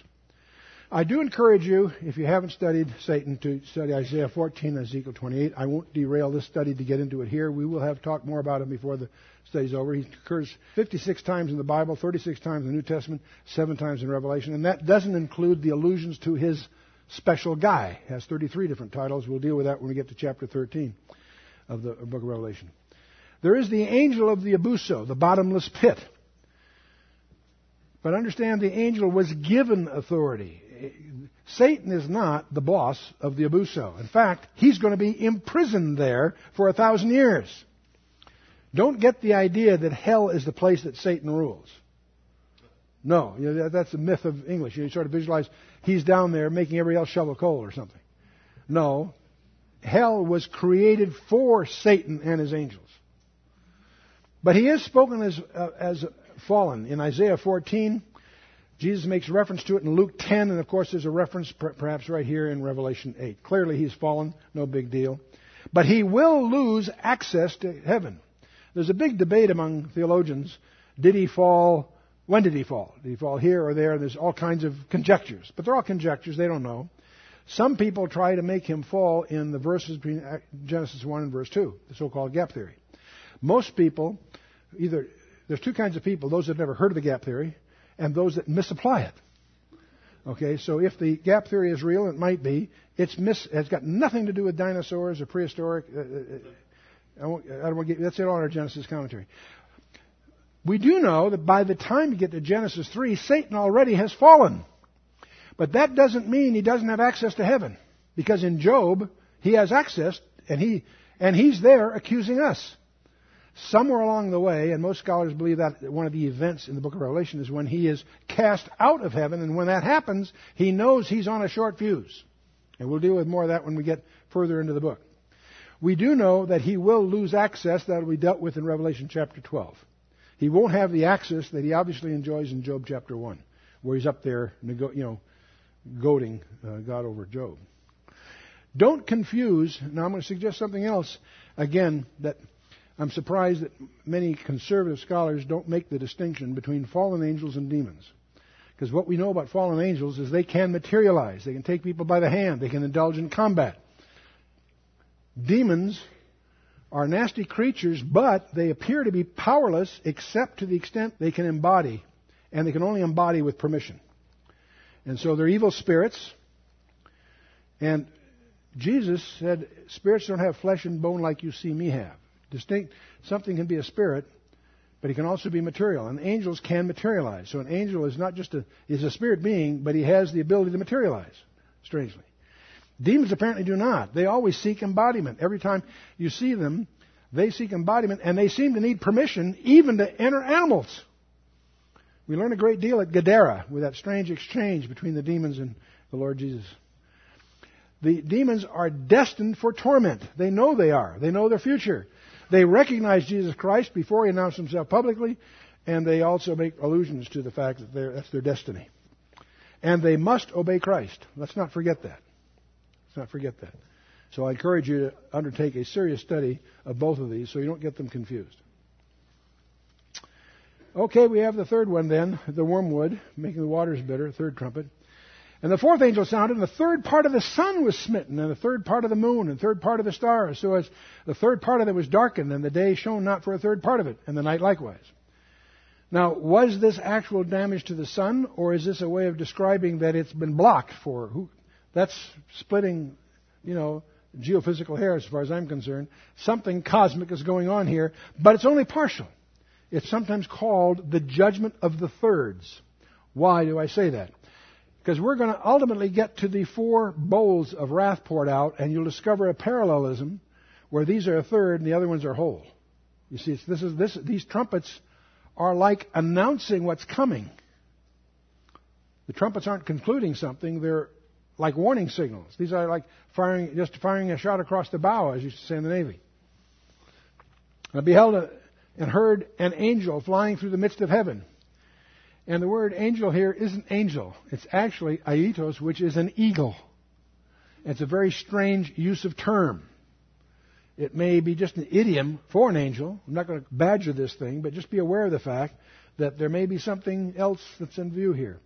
I do encourage you, if you haven't studied Satan, to study Isaiah 14 and Ezekiel 28. I won't derail this study to get into it here. We will have talked more about him before the study's over. He occurs 56 times in the Bible, 36 times in the New Testament, 7 times in Revelation, and that doesn't include the allusions to his special guy. It has 33 different titles. We'll deal with that when we get to chapter 13 of the book of Revelation. There is the angel of the abuso, the bottomless pit. But understand the angel was given authority. Satan is not the boss of the Abuso. In fact, he's going to be imprisoned there for a thousand years. Don't get the idea that hell is the place that Satan rules. No, you know, that's a myth of English. You sort of visualize he's down there making everybody else shovel coal or something. No, hell was created for Satan and his angels. But he is spoken as, uh, as fallen. In Isaiah 14, Jesus makes reference to it in Luke 10, and of course there's a reference perhaps right here in Revelation 8. Clearly he's fallen, no big deal. But he will lose access to heaven. There's a big debate among theologians. Did he fall? When did he fall? Did he fall here or there? There's all kinds of conjectures. But they're all conjectures, they don't know. Some people try to make him fall in the verses between Genesis 1 and verse 2, the so-called gap theory. Most people, either, there's two kinds of people, those that have never heard of the gap theory, and those that misapply it. Okay, so if the gap theory is real, it might be, it's mis, it's got nothing to do with dinosaurs or prehistoric, uh, uh, uh I, won't, I don't want to get, that's it on our Genesis commentary. We do know that by the time you get to Genesis 3, Satan already has fallen. But that doesn't mean he doesn't have access to heaven. Because in Job, he has access, and he, and he's there accusing us. Somewhere along the way, and most scholars believe that one of the events in the book of Revelation is when he is cast out of heaven, and when that happens, he knows he's on a short fuse. And we'll deal with more of that when we get further into the book. We do know that he will lose access that will be dealt with in Revelation chapter 12. He won't have the access that he obviously enjoys in Job chapter 1, where he's up there, you know, goading uh, God over Job. Don't confuse, now I'm going to suggest something else, again, that I'm surprised that many conservative scholars don't make the distinction between fallen angels and demons. Because what we know about fallen angels is they can materialize. They can take people by the hand. They can indulge in combat. Demons are nasty creatures, but they appear to be powerless except to the extent they can embody, and they can only embody with permission. And so they're evil spirits. And Jesus said, Spirits don't have flesh and bone like you see me have. Distinct, something can be a spirit, but it can also be material. And angels can materialize. So an angel is not just a, is a spirit being, but he has the ability to materialize, strangely. Demons apparently do not. They always seek embodiment. Every time you see them, they seek embodiment, and they seem to need permission even to enter animals. We learn a great deal at Gadara with that strange exchange between the demons and the Lord Jesus. The demons are destined for torment. They know they are. They know their future. They recognize Jesus Christ before he announced himself publicly, and they also make allusions to the fact that that's their destiny. And they must obey Christ. Let's not forget that. Let's not forget that. So I encourage you to undertake a serious study of both of these so you don't get them confused. Okay, we have the third one then, the wormwood, making the waters bitter, third trumpet. And the fourth angel sounded, and the third part of the sun was smitten, and the third part of the moon, and the third part of the stars, so as the third part of it was darkened, and the day shone not for a third part of it, and the night likewise. Now, was this actual damage to the sun, or is this a way of describing that it's been blocked for who? That's splitting, you know, geophysical hair as far as I'm concerned. Something cosmic is going on here, but it's only partial. It's sometimes called the judgment of the thirds. Why do I say that? Because we're going to ultimately get to the four bowls of wrath poured out, and you'll discover a parallelism where these are a third and the other ones are whole. You see, this is, this, these trumpets are like announcing what's coming. The trumpets aren't concluding something, they're like warning signals. These are like firing, just firing a shot across the bow, as you say in the Navy. I beheld a, and heard an angel flying through the midst of heaven and the word angel here isn't angel. It's actually aitos, which is an eagle. It's a very strange use of term. It may be just an idiom for an angel. I'm not going to badger this thing, but just be aware of the fact that there may be something else that's in view here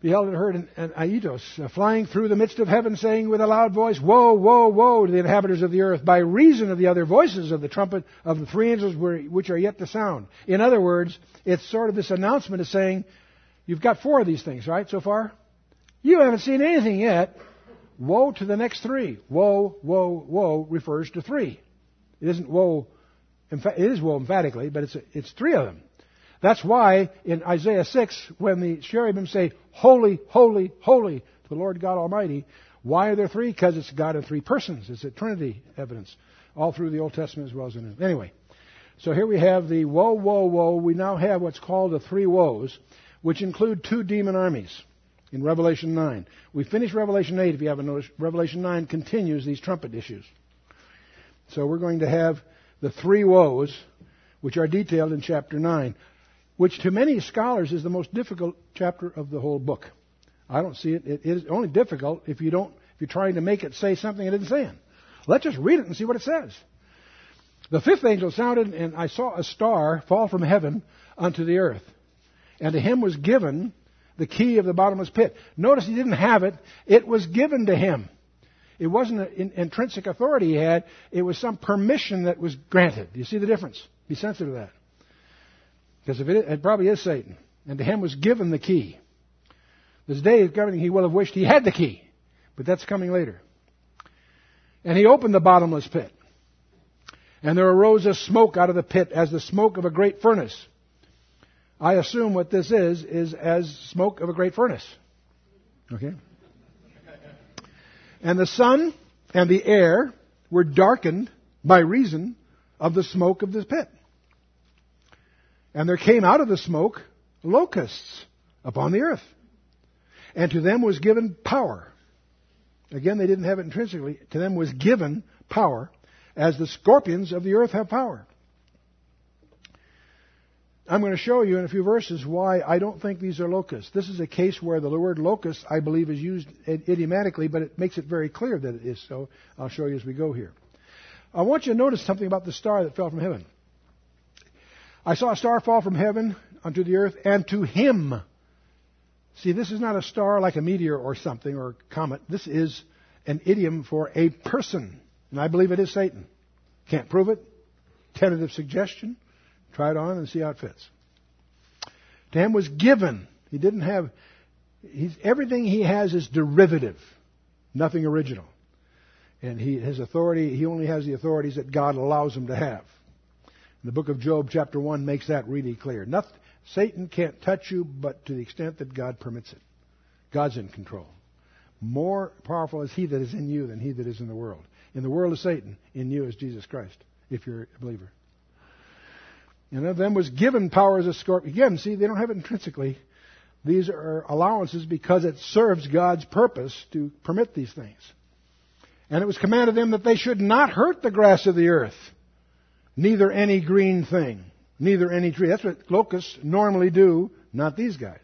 beheld and heard an, an Aitos uh, flying through the midst of heaven, saying with a loud voice, Woe, woe, woe to the inhabitants of the earth, by reason of the other voices of the trumpet of the three angels which are yet to sound. In other words, it's sort of this announcement of saying, You've got four of these things, right, so far? You haven't seen anything yet. Woe to the next three. Woe, woe, woe refers to three. It isn't woe, it is woe emphatically, but it's, it's three of them. That's why in Isaiah 6, when the cherubim say, Holy, holy, holy to the Lord God Almighty, why are there three? Because it's God in three persons. It's a Trinity evidence all through the Old Testament as well as in the Anyway, so here we have the woe, woe, woe. We now have what's called the three woes, which include two demon armies in Revelation 9. We finished Revelation 8, if you haven't noticed. Revelation 9 continues these trumpet issues. So we're going to have the three woes, which are detailed in chapter 9 which to many scholars is the most difficult chapter of the whole book. I don't see it. It is only difficult if you don't, if you're trying to make it say something it isn't saying. Let's just read it and see what it says. The fifth angel sounded, and I saw a star fall from heaven unto the earth. And to him was given the key of the bottomless pit. Notice he didn't have it, it was given to him. It wasn't an intrinsic authority he had, it was some permission that was granted. You see the difference? Be sensitive to that. Because if it, it probably is Satan. And to him was given the key. This day is coming, he will have wished he had the key. But that's coming later. And he opened the bottomless pit. And there arose a smoke out of the pit as the smoke of a great furnace. I assume what this is, is as smoke of a great furnace. Okay? And the sun and the air were darkened by reason of the smoke of the pit. And there came out of the smoke locusts upon the earth. And to them was given power. Again, they didn't have it intrinsically. To them was given power, as the scorpions of the earth have power. I'm going to show you in a few verses why I don't think these are locusts. This is a case where the word locust, I believe, is used idiomatically, but it makes it very clear that it is so. I'll show you as we go here. I want you to notice something about the star that fell from heaven. I saw a star fall from heaven unto the earth, and to him. See, this is not a star like a meteor or something or a comet. This is an idiom for a person. And I believe it is Satan. Can't prove it. Tentative suggestion. Try it on and see how it fits. To him was given. He didn't have, everything he has is derivative, nothing original. And he, his authority, he only has the authorities that God allows him to have. The book of Job, chapter 1, makes that really clear. Nothing, Satan can't touch you, but to the extent that God permits it. God's in control. More powerful is he that is in you than he that is in the world. In the world is Satan, in you is Jesus Christ, if you're a believer. And of them was given power as a scorpion. Again, see, they don't have it intrinsically. These are allowances because it serves God's purpose to permit these things. And it was commanded them that they should not hurt the grass of the earth, neither any green thing, neither any tree. That's what locusts normally do, not these guys.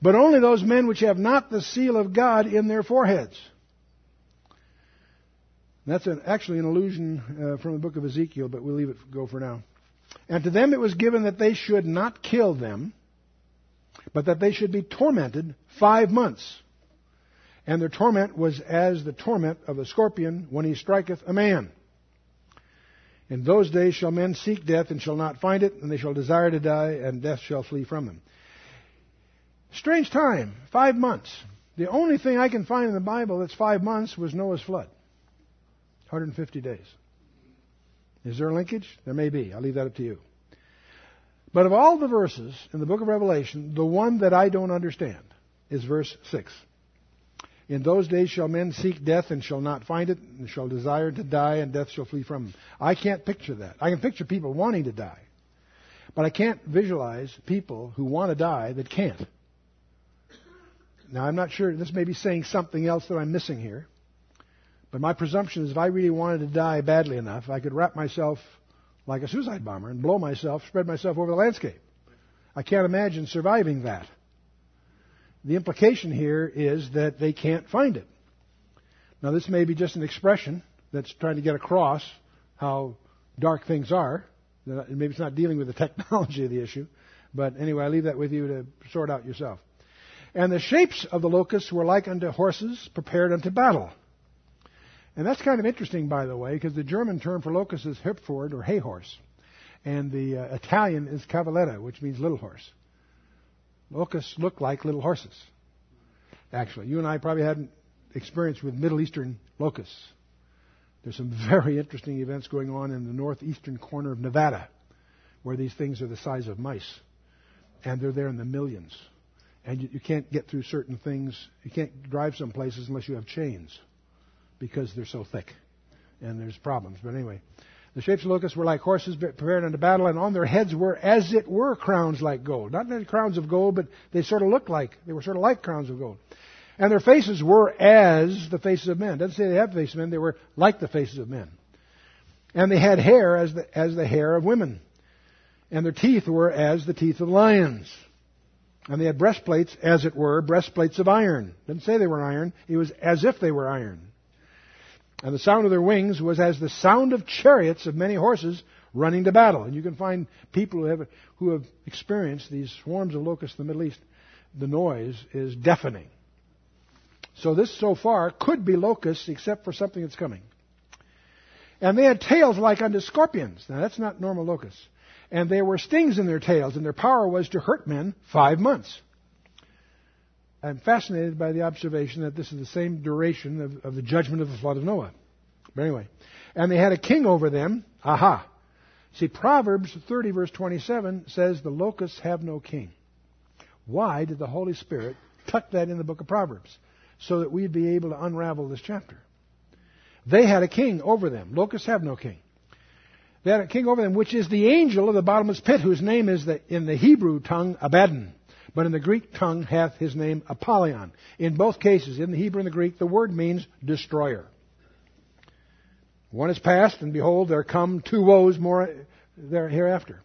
But only those men which have not the seal of God in their foreheads. That's an, actually an allusion uh, from the book of Ezekiel, but we'll leave it go for now. And to them it was given that they should not kill them, but that they should be tormented five months. And their torment was as the torment of the scorpion when he striketh a man. In those days shall men seek death and shall not find it, and they shall desire to die, and death shall flee from them. Strange time, five months. The only thing I can find in the Bible that's five months was Noah's flood. 150 days. Is there a linkage? There may be. I'll leave that up to you. But of all the verses in the book of Revelation, the one that I don't understand is verse 6. In those days shall men seek death and shall not find it, and shall desire to die, and death shall flee from them. I can't picture that. I can picture people wanting to die. But I can't visualize people who want to die that can't. Now, I'm not sure, this may be saying something else that I'm missing here. But my presumption is if I really wanted to die badly enough, I could wrap myself like a suicide bomber and blow myself, spread myself over the landscape. I can't imagine surviving that. The implication here is that they can't find it. Now, this may be just an expression that's trying to get across how dark things are. Maybe it's not dealing with the technology of the issue. But anyway, I leave that with you to sort out yourself. And the shapes of the locusts were like unto horses prepared unto battle. And that's kind of interesting, by the way, because the German term for locust is Heupferd or hay horse. And the uh, Italian is cavalletta, which means little horse. Locusts look like little horses. Actually, you and I probably hadn't experience with Middle Eastern locusts. There's some very interesting events going on in the northeastern corner of Nevada where these things are the size of mice. And they're there in the millions. And you, you can't get through certain things. You can't drive some places unless you have chains because they're so thick and there's problems. But anyway, the shapes of locusts were like horses prepared unto battle, and on their heads were, as it were, crowns like gold. Not really crowns of gold, but they sort of looked like, they were sort of like crowns of gold. And their faces were as the faces of men. It doesn't say they had faces of men, they were like the faces of men. And they had hair as the, as the hair of women. And their teeth were as the teeth of lions. And they had breastplates, as it were, breastplates of iron. Didn't say they were iron. It was as if they were iron. And the sound of their wings was as the sound of chariots of many horses running to battle. And you can find people who have, who have experienced these swarms of locusts in the Middle East. the noise is deafening. So this so far could be locusts except for something that's coming. And they had tails like unto scorpions. Now that's not normal locusts. And there were stings in their tails, and their power was to hurt men five months. I'm fascinated by the observation that this is the same duration of, of the judgment of the flood of Noah. But anyway, and they had a king over them. Aha. See, Proverbs 30 verse 27 says the locusts have no king. Why did the Holy Spirit tuck that in the book of Proverbs? So that we'd be able to unravel this chapter. They had a king over them. Locusts have no king. They had a king over them, which is the angel of the bottomless pit, whose name is the, in the Hebrew tongue Abaddon. But in the Greek tongue hath his name Apollyon. In both cases, in the Hebrew and the Greek, the word means destroyer. One is past, and behold, there come two woes more there hereafter.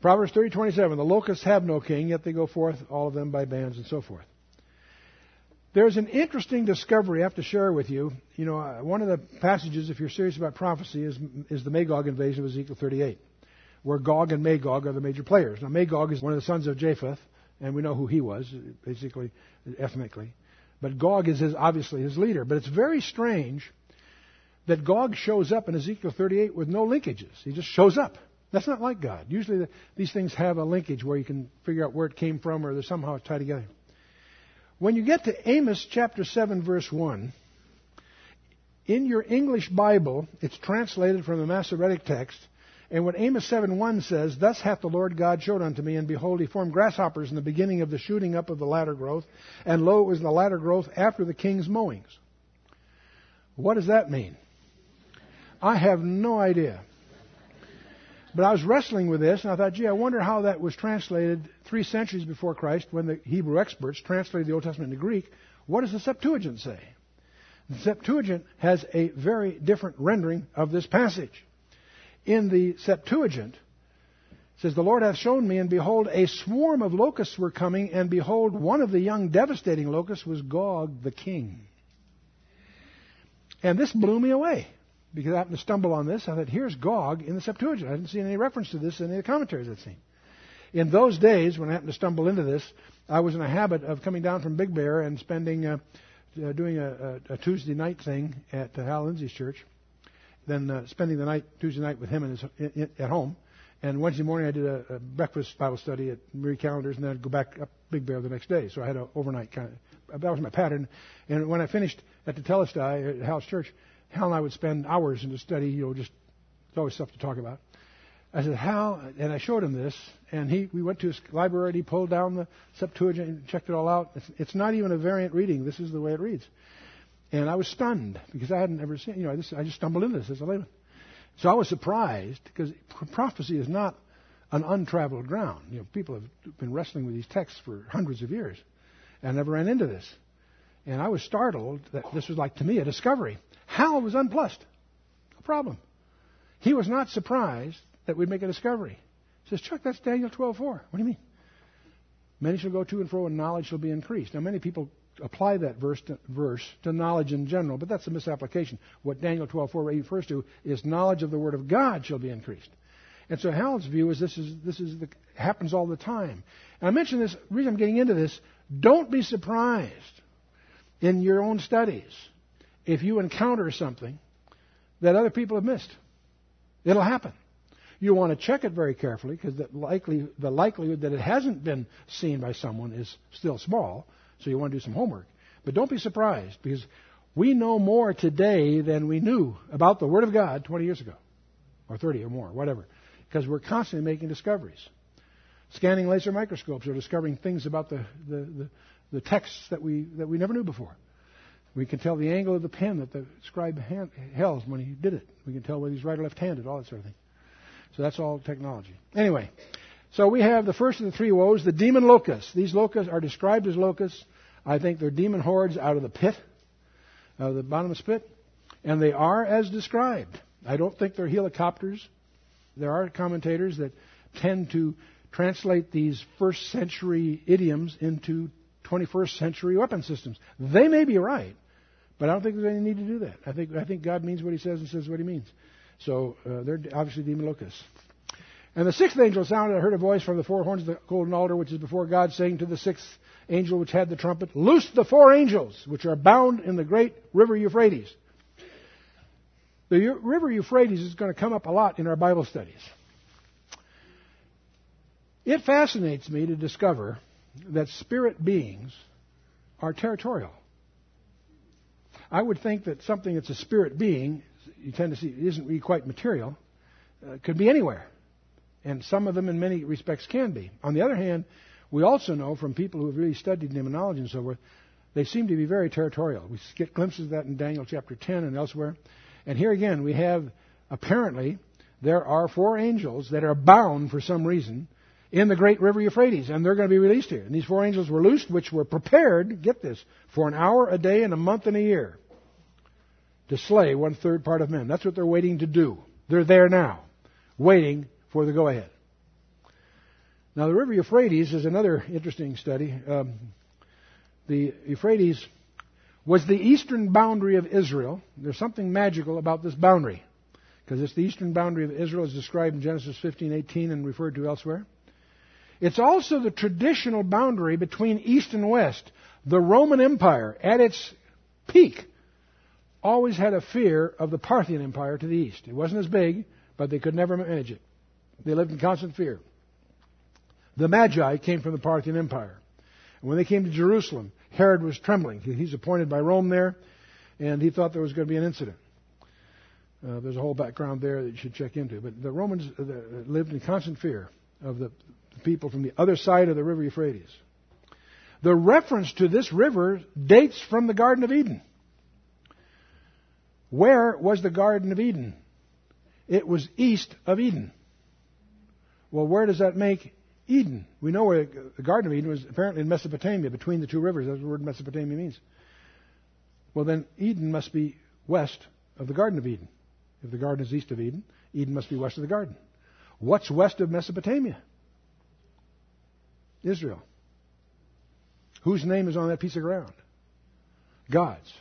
Proverbs 30:27, the locusts have no king, yet they go forth, all of them by bands and so forth. There's an interesting discovery I have to share with you. You know, uh, one of the passages, if you're serious about prophecy, is, is the Magog invasion of Ezekiel 38, where Gog and Magog are the major players. Now, Magog is one of the sons of Japheth, and we know who he was, basically, ethnically. But Gog is his, obviously his leader. But it's very strange that Gog shows up in Ezekiel 38 with no linkages. He just shows up. That's not like God. Usually the, these things have a linkage where you can figure out where it came from or they're somehow tied together. When you get to Amos chapter 7 verse 1, in your English Bible, it's translated from the Masoretic text, and what Amos 7:1 says, Thus hath the Lord God showed unto me, and behold, he formed grasshoppers in the beginning of the shooting up of the latter growth, and lo, it was the latter growth after the king's mowings. What does that mean? I have no idea. But I was wrestling with this, and I thought, gee, I wonder how that was translated three centuries before Christ when the Hebrew experts translated the Old Testament into Greek. What does the Septuagint say? The Septuagint has a very different rendering of this passage. In the Septuagint, says, The Lord hath shown me, and behold, a swarm of locusts were coming, and behold, one of the young devastating locusts was Gog the king. And this blew me away because I happened to stumble on this. I thought, here's Gog in the Septuagint. I didn't see any reference to this in any of the commentaries I'd seen. In those days, when I happened to stumble into this, I was in a habit of coming down from Big Bear and spending, uh, uh, doing a, a, a, Tuesday night thing at uh, Hal Lindsey's church, then uh, spending the night Tuesday night with him his, in, at home. And Wednesday morning, I did a, a breakfast Bible study at Marie Callender's, and then I'd go back up Big Bear the next day. So I had an overnight kind of that was my pattern. And when I finished at the Telestai at Hal's church, Hal and I would spend hours in the study, you know, just, there's always stuff to talk about. I said, Hal, and I showed him this, and he, we went to his library, and he pulled down the Septuagint and checked it all out. It's, it's not even a variant reading. This is the way it reads. And I was stunned because I hadn't ever seen, you know, I just, I just stumbled into this as a layman. So I was surprised because prophecy is not an untraveled ground. You know, people have been wrestling with these texts for hundreds of years and never ran into this. And I was startled that this was like to me a discovery. Hal was unplussed. No problem. He was not surprised that we'd make a discovery. He says, Chuck, that's Daniel 12:4. What do you mean? Many shall go to and fro, and knowledge shall be increased. Now, many people apply that verse to, verse to knowledge in general, but that's a misapplication. What Daniel 12:4 refers to is knowledge of the Word of God shall be increased. And so Hal's view is this is this is the, happens all the time. And I mention this. Reason I'm getting into this, don't be surprised in your own studies if you encounter something that other people have missed. It'll happen. You want to check it very carefully because the, likely, the likelihood that it hasn't been seen by someone is still small, so you want to do some homework. But don't be surprised because we know more today than we knew about the Word of God 20 years ago, or 30 or more, whatever, because we're constantly making discoveries. Scanning laser microscopes are discovering things about the, the, the, the texts that we, that we never knew before. We can tell the angle of the pen that the scribe hand, held when he did it. We can tell whether he's right or left-handed, all that sort of thing. So that's all technology. Anyway, so we have the first of the three woes, the demon locusts. These locusts are described as locusts. I think they're demon hordes out of the pit, out of the bottomless pit, and they are as described. I don't think they're helicopters. There are commentators that tend to translate these first century idioms into 21st century weapon systems. They may be right, but I don't think there's any need to do that. I think, I think God means what He says and says what He means. So uh, they're obviously demon locusts. And the sixth angel sounded, I heard a voice from the four horns of the golden altar, which is before God, saying to the sixth angel which had the trumpet, Loose the four angels which are bound in the great river Euphrates. The river Euphrates is going to come up a lot in our Bible studies. It fascinates me to discover that spirit beings are territorial. I would think that something that's a spirit being, you tend to see, isn't really quite material, uh, could be anywhere. And some of them, in many respects, can be. On the other hand, we also know from people who have really studied demonology and so forth, they seem to be very territorial. We get glimpses of that in Daniel chapter 10 and elsewhere. And here again, we have apparently there are four angels that are bound for some reason in the great river Euphrates, and they're going to be released here. And these four angels were loosed, which were prepared, get this, for an hour a day and a month and a year to slay one third part of men. That's what they're waiting to do. They're there now, waiting for the go ahead. Now, the river Euphrates is another interesting study. Um, the Euphrates was the eastern boundary of Israel. There's something magical about this boundary because it's the eastern boundary of Israel as described in Genesis 15:18 and referred to elsewhere. It's also the traditional boundary between east and west. The Roman Empire, at its peak, always had a fear of the Parthian Empire to the east. It wasn't as big, but they could never manage it. They lived in constant fear. The Magi came from the Parthian Empire. And when they came to Jerusalem, Herod was trembling. He's appointed by Rome there, and he thought there was going to be an incident. Uh, there's a whole background there that you should check into. But the Romans uh, lived in constant fear of the people from the other side of the river Euphrates. The reference to this river dates from the Garden of Eden. Where was the Garden of Eden? It was east of Eden. Well, where does that make Eden? We know where the Garden of Eden was apparently in Mesopotamia, between the two rivers. That's what the word Mesopotamia means. Well, then Eden must be west of the Garden of Eden. If the garden is east of Eden, Eden must be west of the garden. What's west of Mesopotamia? Israel. Whose name is on that piece of ground? God's.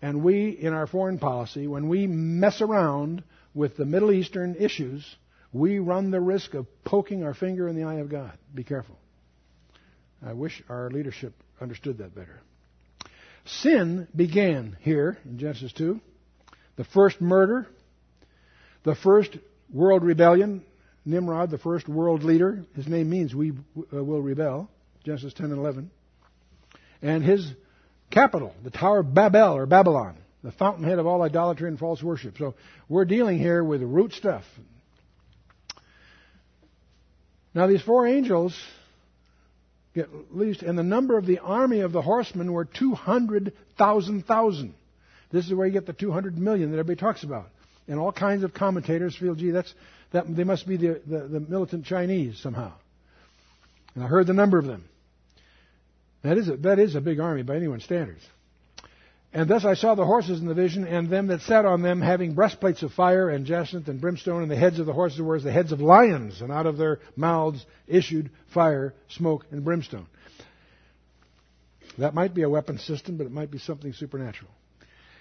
And we, in our foreign policy, when we mess around with the Middle Eastern issues, we run the risk of poking our finger in the eye of God. Be careful. I wish our leadership understood that better. Sin began here in Genesis 2. The first murder, the first world rebellion, Nimrod, the first world leader, his name means we uh, will rebel, Genesis 10 and 11. And his capital, the Tower of Babel or Babylon, the fountainhead of all idolatry and false worship. So we're dealing here with root stuff. Now these four angels get released, and the number of the army of the horsemen were 200,000,000. This is where you get the 200 million that everybody talks about. And all kinds of commentators feel, gee, that's, that, they must be the, the, the militant Chinese somehow. And I heard the number of them. That is a, that is a big army by anyone's standards. And thus I saw the horses in the vision, and them that sat on them having breastplates of fire and jacinth and brimstone, and the heads of the horses were as the heads of lions, and out of their mouths issued fire, smoke, and brimstone. That might be a weapon system, but it might be something supernatural.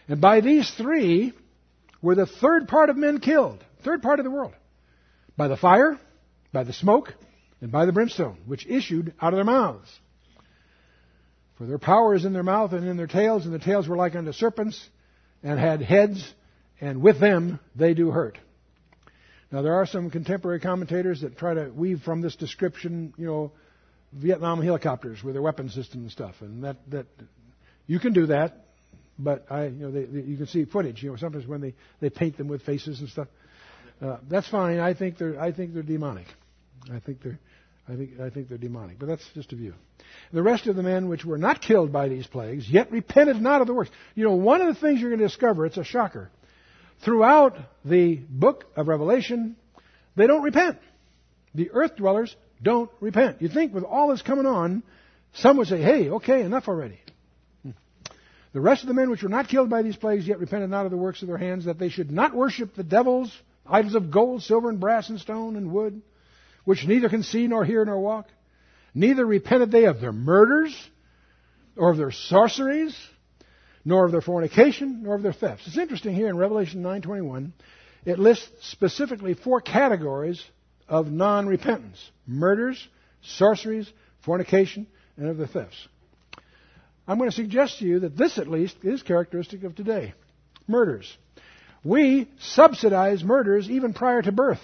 And by these three were the third part of men killed, third part of the world by the fire, by the smoke, and by the brimstone, which issued out of their mouths. For their power is in their mouth and in their tails, and the tails were like unto serpents, and had heads, and with them they do hurt. Now there are some contemporary commentators that try to weave from this description, you know, Vietnam helicopters with their weapon system and stuff, and that that you can do that, but I, you know, they, they, you can see footage, you know, sometimes when they they paint them with faces and stuff. Uh, that's fine. I think they're I think they're demonic. I think they're I think I think they're demonic. But that's just a view. The rest of the men which were not killed by these plagues, yet repented not of the works. You know, one of the things you're going to discover, it's a shocker. Throughout the book of Revelation, they don't repent. The earth dwellers don't repent. You think with all this coming on, some would say, hey, okay, enough already. Hmm. The rest of the men which were not killed by these plagues yet repented not of the works of their hands, that they should not worship the devils idols of gold, silver, and brass, and stone, and wood, which neither can see, nor hear, nor walk. Neither repented they of their murders, or of their sorceries, nor of their fornication, nor of their thefts. It's interesting here in Revelation 9:21. it lists specifically four categories of non repentance murders, sorceries, fornication, and of the thefts. I'm going to suggest to you that this, at least, is characteristic of today murders. We subsidize murders even prior to birth.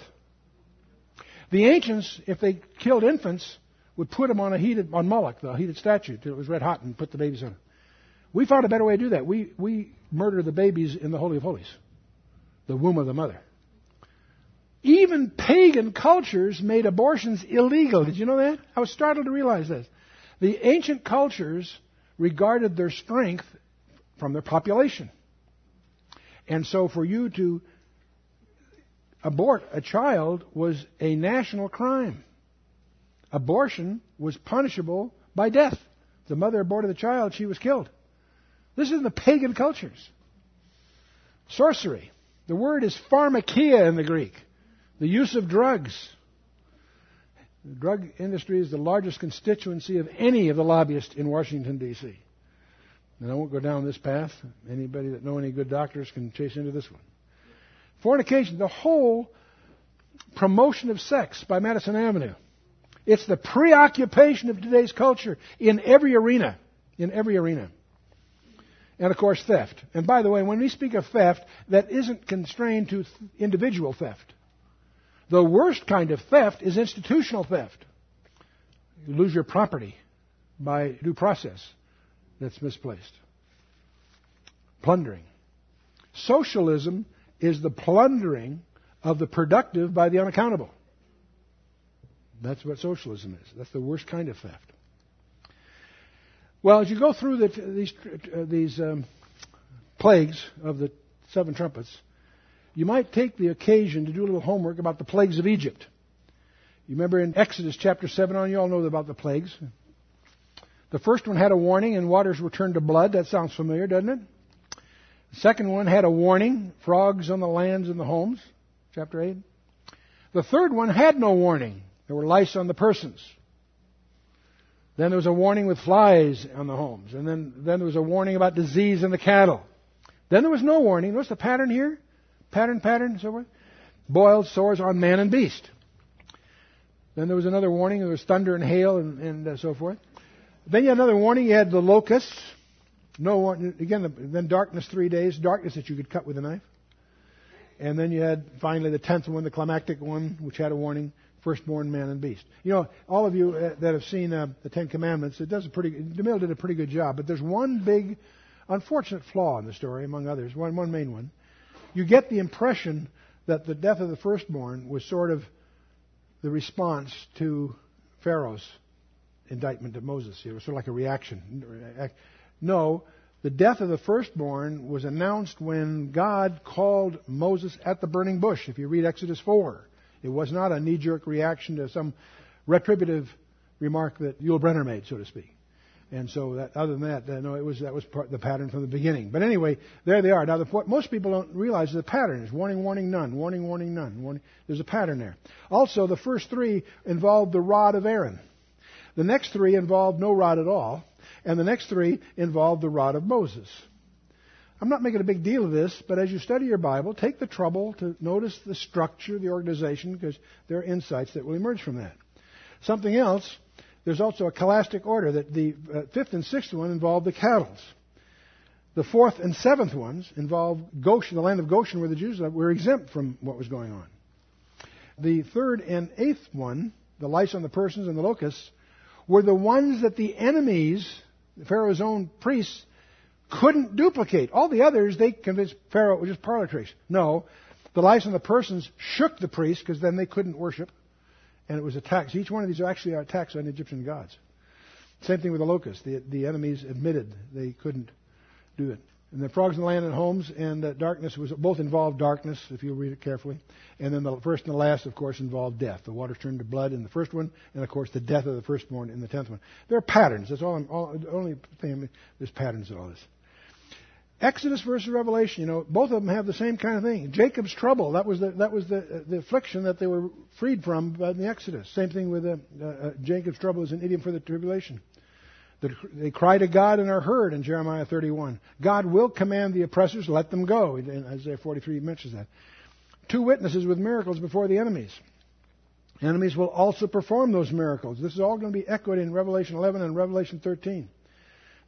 The ancients, if they killed infants, would put them on a heated on Moloch, the heated statue, till it was red hot, and put the babies on it. We found a better way to do that. We we murder the babies in the Holy of Holies, the womb of the mother. Even pagan cultures made abortions illegal. Did you know that? I was startled to realize this. The ancient cultures regarded their strength from their population. And so for you to abort a child was a national crime. Abortion was punishable by death. The mother aborted the child, she was killed. This is in the pagan cultures. Sorcery. The word is pharmakia in the Greek. The use of drugs. The drug industry is the largest constituency of any of the lobbyists in Washington, D.C. And I won't go down this path. Anybody that know any good doctors can chase into this one. Fornication, the whole promotion of sex by Madison Avenue. It's the preoccupation of today's culture in every arena. In every arena. And of course, theft. And by the way, when we speak of theft, that isn't constrained to individual theft. The worst kind of theft is institutional theft. You lose your property by due process that's misplaced. Plundering. Socialism is the plundering of the productive by the unaccountable. That's what socialism is. That's the worst kind of theft. Well, as you go through the, these, uh, these um, plagues of the seven trumpets, you might take the occasion to do a little homework about the plagues of Egypt. You remember in Exodus chapter 7 on, you all know about the plagues. The first one had a warning and waters were turned to blood. That sounds familiar, doesn't it? The second one had a warning frogs on the lands and the homes, chapter 8. The third one had no warning. There were lice on the persons. Then there was a warning with flies on the homes. And then, then there was a warning about disease in the cattle. Then there was no warning. What's the pattern here? Pattern, pattern, so forth. Boiled sores on man and beast. Then there was another warning. There was thunder and hail and, and uh, so forth. Then you had another warning. You had the locusts. No warning. Again, then darkness three days. Darkness that you could cut with a knife. And then you had finally the tenth one, the climactic one, which had a warning: firstborn man and beast. You know, all of you uh, that have seen uh, the Ten Commandments, it does a pretty. DeMille did a pretty good job. But there's one big, unfortunate flaw in the story, among others. One, one main one. You get the impression that the death of the firstborn was sort of the response to Pharaoh's indictment of Moses. It was sort of like a reaction. No, the death of the firstborn was announced when God called Moses at the burning bush. If you read Exodus 4, it was not a knee jerk reaction to some retributive remark that Yul Brynner made, so to speak. And so, that, other than that, no, it was that was part, the pattern from the beginning. But anyway, there they are. Now, the, what most people don't realize is the pattern is warning, warning, none, warning, warning, none. Warning. There's a pattern there. Also, the first three involved the rod of Aaron. The next three involved no rod at all, and the next three involved the rod of Moses. I'm not making a big deal of this, but as you study your Bible, take the trouble to notice the structure, the organization, because there are insights that will emerge from that. Something else, there's also a chiastic order that the uh, fifth and sixth one involve the cattle. The fourth and seventh ones involve Goshen, the land of Goshen, where the Jews were exempt from what was going on. The third and eighth one, the lice on the persons and the locusts, were the ones that the enemies, Pharaoh's own priests, couldn't duplicate. All the others, they convinced Pharaoh it was just parlor tricks. No, the lice on the persons shook the priests because then they couldn't worship, and it was attacks. Each one of these are actually attacks on Egyptian gods. Same thing with the locusts. The, the enemies admitted they couldn't do it. And the frogs in the land and homes and uh, darkness was both involved darkness, if you read it carefully. And then the first and the last, of course, involved death. The waters turned to blood in the first one, and of course the death of the firstborn in the tenth one. There are patterns. That's all. I'm, all the only thing. There's patterns in all this. Exodus versus Revelation, you know, both of them have the same kind of thing. Jacob's trouble, that was the, that was the, the affliction that they were freed from in the Exodus. Same thing with uh, uh, Jacob's trouble is an idiom for the tribulation. They cry to God and are heard in Jeremiah 31. God will command the oppressors, let them go. In Isaiah 43 mentions that. two witnesses with miracles before the enemies. Enemies will also perform those miracles. This is all going to be echoed in Revelation 11 and Revelation 13.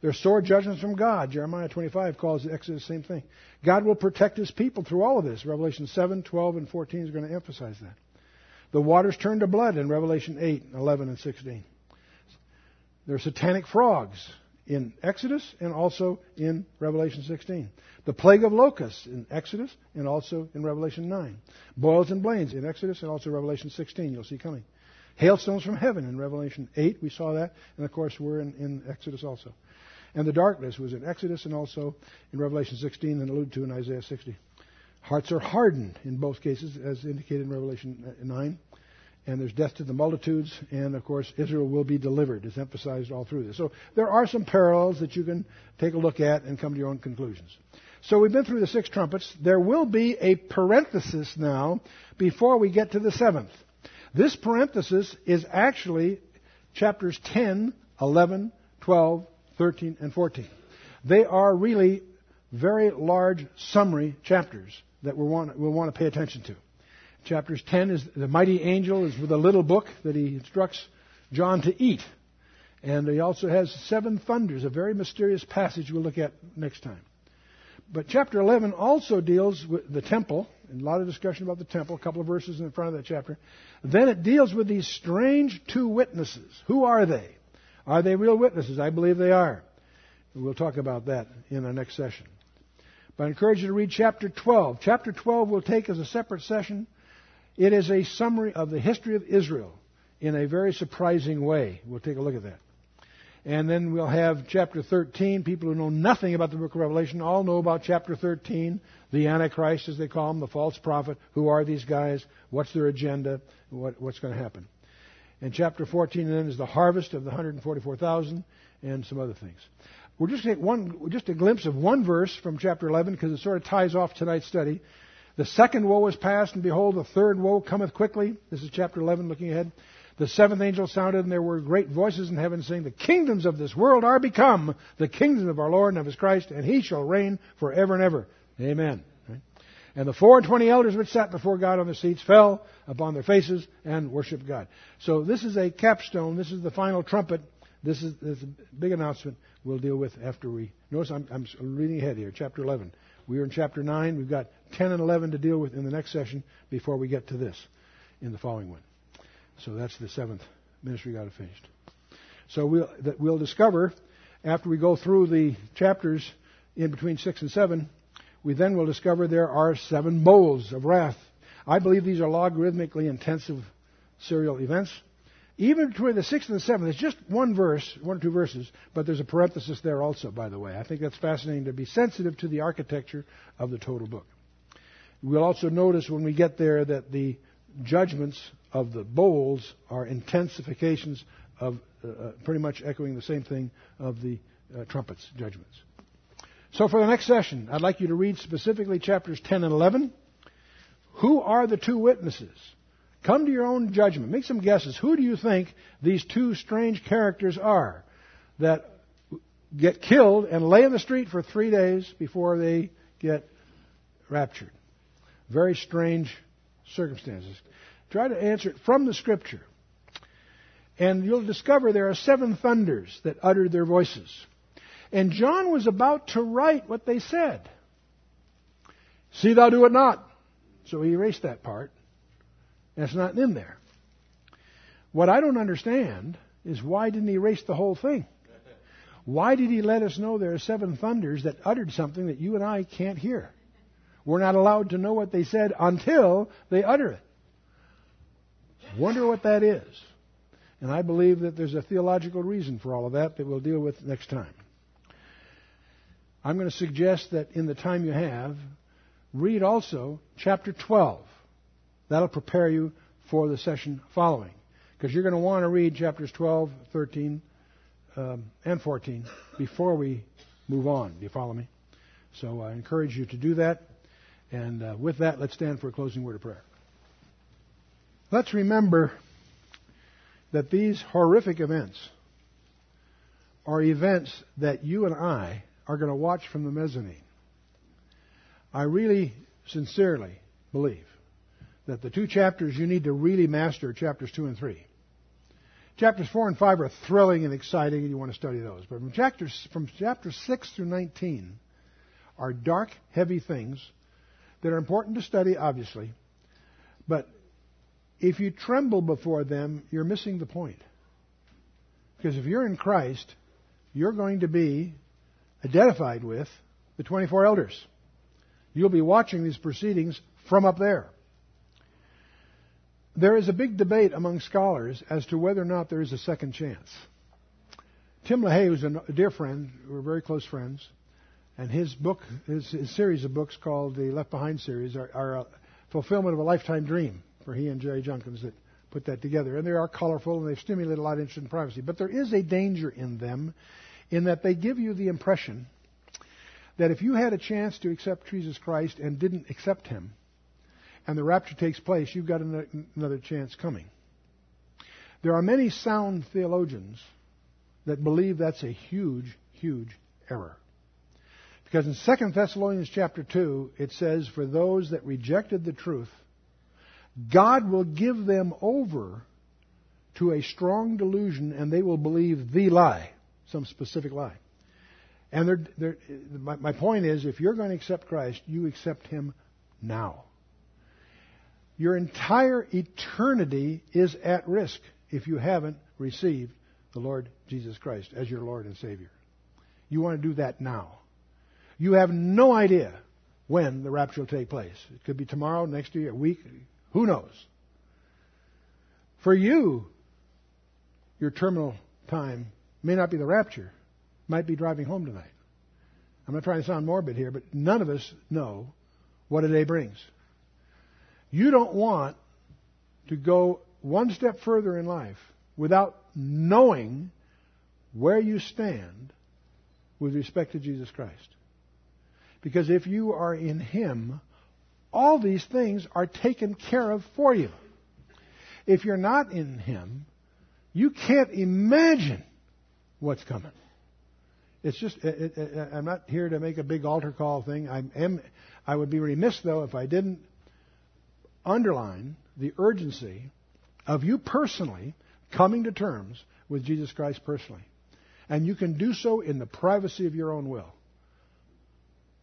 There's sore judgments from God. Jeremiah 25 calls the Exodus the same thing. God will protect his people through all of this. Revelation 7, 12, and 14 is going to emphasize that. The waters turn to blood in Revelation 8, 11, and 16. There are satanic frogs in Exodus and also in Revelation 16. The plague of locusts in Exodus and also in Revelation 9. Boils and blains in Exodus and also Revelation 16, you'll see coming. Hailstones from heaven in Revelation 8, we saw that, and of course we're in, in Exodus also. And the darkness was in Exodus and also in Revelation 16 and alluded to in Isaiah 60. Hearts are hardened in both cases, as indicated in Revelation uh, 9. And there's death to the multitudes, and of course, Israel will be delivered, is emphasized all through this. So there are some parallels that you can take a look at and come to your own conclusions. So we've been through the six trumpets. There will be a parenthesis now before we get to the seventh. This parenthesis is actually chapters 10, 11, 12, 13, and 14. They are really very large summary chapters that we'll want, we'll want to pay attention to. Chapters 10 is the mighty angel is with a little book that he instructs John to eat. And he also has seven thunders, a very mysterious passage we'll look at next time. But chapter 11 also deals with the temple, and a lot of discussion about the temple, a couple of verses in the front of that chapter. Then it deals with these strange two witnesses. Who are they? Are they real witnesses? I believe they are. We'll talk about that in our next session. But I encourage you to read chapter 12. Chapter 12 we'll take as a separate session. It is a summary of the history of Israel in a very surprising way. We'll take a look at that. And then we'll have chapter 13. People who know nothing about the book of Revelation all know about chapter 13, the Antichrist, as they call him, the false prophet. Who are these guys? What's their agenda? What, what's going to happen? And chapter 14 then is the harvest of the 144,000 and some other things. We're just take one, just a glimpse of one verse from chapter 11 because it sort of ties off tonight's study. The second woe is past, and behold, the third woe cometh quickly. This is chapter 11, looking ahead. The seventh angel sounded, and there were great voices in heaven saying, The kingdoms of this world are become the kingdoms of our Lord and of his Christ, and he shall reign forever and ever. Amen. And the four and twenty elders which sat before God on their seats fell upon their faces and worshiped God. So this is a capstone. This is the final trumpet. This is, this is a big announcement we'll deal with after we. Notice I'm, I'm reading ahead here, chapter 11. We are in chapter 9. We've got 10 and 11 to deal with in the next session before we get to this in the following one. So that's the seventh ministry God finished. So we'll, we'll discover after we go through the chapters in between 6 and 7 we then will discover there are seven bowls of wrath. I believe these are logarithmically intensive serial events. Even between the sixth and the seventh, it's just one verse, one or two verses, but there's a parenthesis there also, by the way. I think that's fascinating to be sensitive to the architecture of the total book. We'll also notice when we get there that the judgments of the bowls are intensifications of uh, uh pretty much echoing the same thing of the uh, trumpets judgments. So for the next session, I'd like you to read specifically chapters 10 and 11. Who are the two witnesses? Come to your own judgment. Make some guesses. Who do you think these two strange characters are that get killed and lay in the street for three days before they get raptured? Very strange circumstances. Try to answer it from the scripture. And you'll discover there are seven thunders that uttered their voices. And John was about to write what they said. See thou do it not. So he erased that part. And it's not in there. What I don't understand is why didn't he erase the whole thing? Why did he let us know there are seven thunders that uttered something that you and I can't hear? We're not allowed to know what they said until they utter it. Wonder what that is. And I believe that there's a theological reason for all of that that we'll deal with next time. I'm going to suggest that in the time you have, read also chapter 12. That'll prepare you for the session following. Because you're going to want to read chapters 12, 13, um, and 14 before we move on. Do you follow me? So I encourage you to do that. And uh, with that, let's stand for a closing word of prayer. Let's remember that these horrific events are events that you and I are going to watch from the mezzanine. I really, sincerely believe that the two chapters you need to really master chapters 2 and 3. Chapters 4 and 5 are thrilling and exciting, and you want to study those. But from chapters, from chapters 6 through 19 are dark, heavy things that are important to study, obviously. But if you tremble before them, you're missing the point. Because if you're in Christ, you're going to be identified with the 24 elders. You'll be watching these proceedings from up there. There is a big debate among scholars as to whether or not there is a second chance. Tim LaHaye, who's a dear friend, we're very close friends, and his book, his, his series of books called the Left Behind series, are, are a fulfillment of a lifetime dream for he and Jerry Jenkins that put that together. And they are colorful and they've stimulated a lot of interest in privacy. But there is a danger in them in that they give you the impression that if you had a chance to accept Jesus Christ and didn't accept him, and the rapture takes place, you've got another chance coming. There are many sound theologians that believe that's a huge, huge error. Because in 2 Thessalonians chapter 2, it says, For those that rejected the truth, God will give them over to a strong delusion and they will believe the lie, some specific lie. And they're, they're, my, my point is, if you're going to accept Christ, you accept Him now. Your entire eternity is at risk if you haven't received the Lord Jesus Christ as your Lord and Savior. You want to do that now. You have no idea when the rapture will take place. It could be tomorrow, next year, a week, who knows? For you, your terminal time may not be the rapture, might be driving home tonight. I'm not trying to sound morbid here, but none of us know what a day brings. You don't want to go one step further in life without knowing where you stand with respect to Jesus Christ. Because if you are in Him, all these things are taken care of for you. If you're not in Him, you can't imagine what's coming. It's just, it, it, I'm not here to make a big altar call thing. I am, I would be remiss though if I didn't underline the urgency of you personally coming to terms with Jesus Christ personally. And you can do so in the privacy of your own will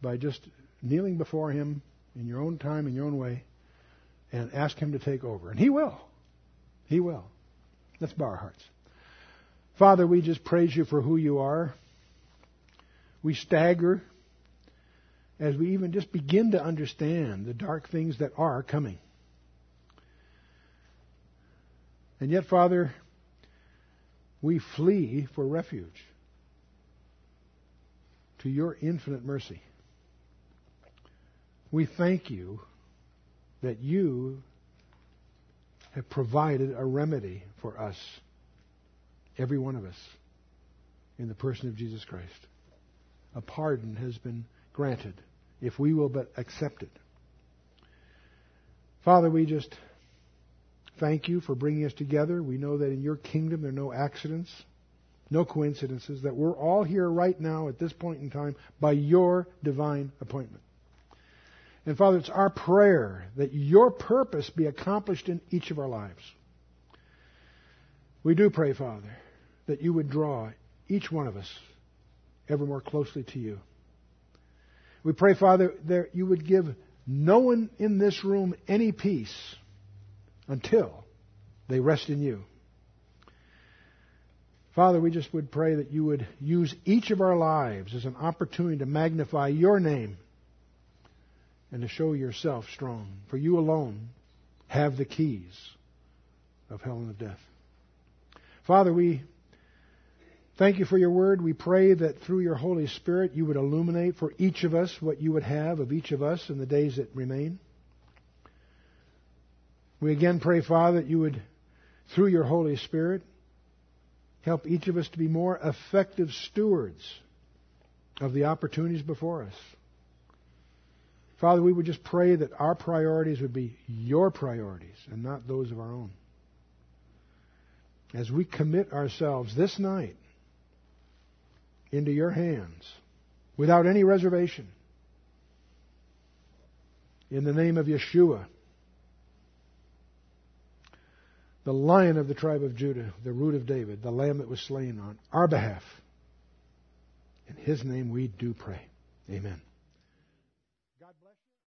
by just kneeling before Him in your own time, in your own way, and ask Him to take over. And He will. He will. Let's bow our hearts. Father, we just praise you for who you are. We stagger as we even just begin to understand the dark things that are coming. And yet, Father, we flee for refuge to your infinite mercy. We thank you that you have provided a remedy for us, every one of us, in the person of Jesus Christ. A pardon has been granted if we will but accept it. Father, we just thank you for bringing us together. We know that in your kingdom there are no accidents, no coincidences, that we're all here right now at this point in time by your divine appointment. And Father, it's our prayer that your purpose be accomplished in each of our lives. We do pray, Father, that you would draw each one of us ever more closely to you. We pray, Father, that you would give no one in this room any peace until they rest in you. Father, we just would pray that you would use each of our lives as an opportunity to magnify your name and to show yourself strong. For you alone have the keys of hell and of death. Father, we thank you for your word. We pray that through your Holy Spirit you would illuminate for each of us what you would have of each of us in the days that remain. We again pray, Father, that you would, through your Holy Spirit, help each of us to be more effective stewards of the opportunities before us. Father, we would just pray that our priorities would be your priorities and not those of our own. As we commit ourselves this night into your hands without any reservation, in the name of Yeshua, the lion of the tribe of Judah, the root of David, the lamb that was slain on our behalf. In his name we do pray. Amen.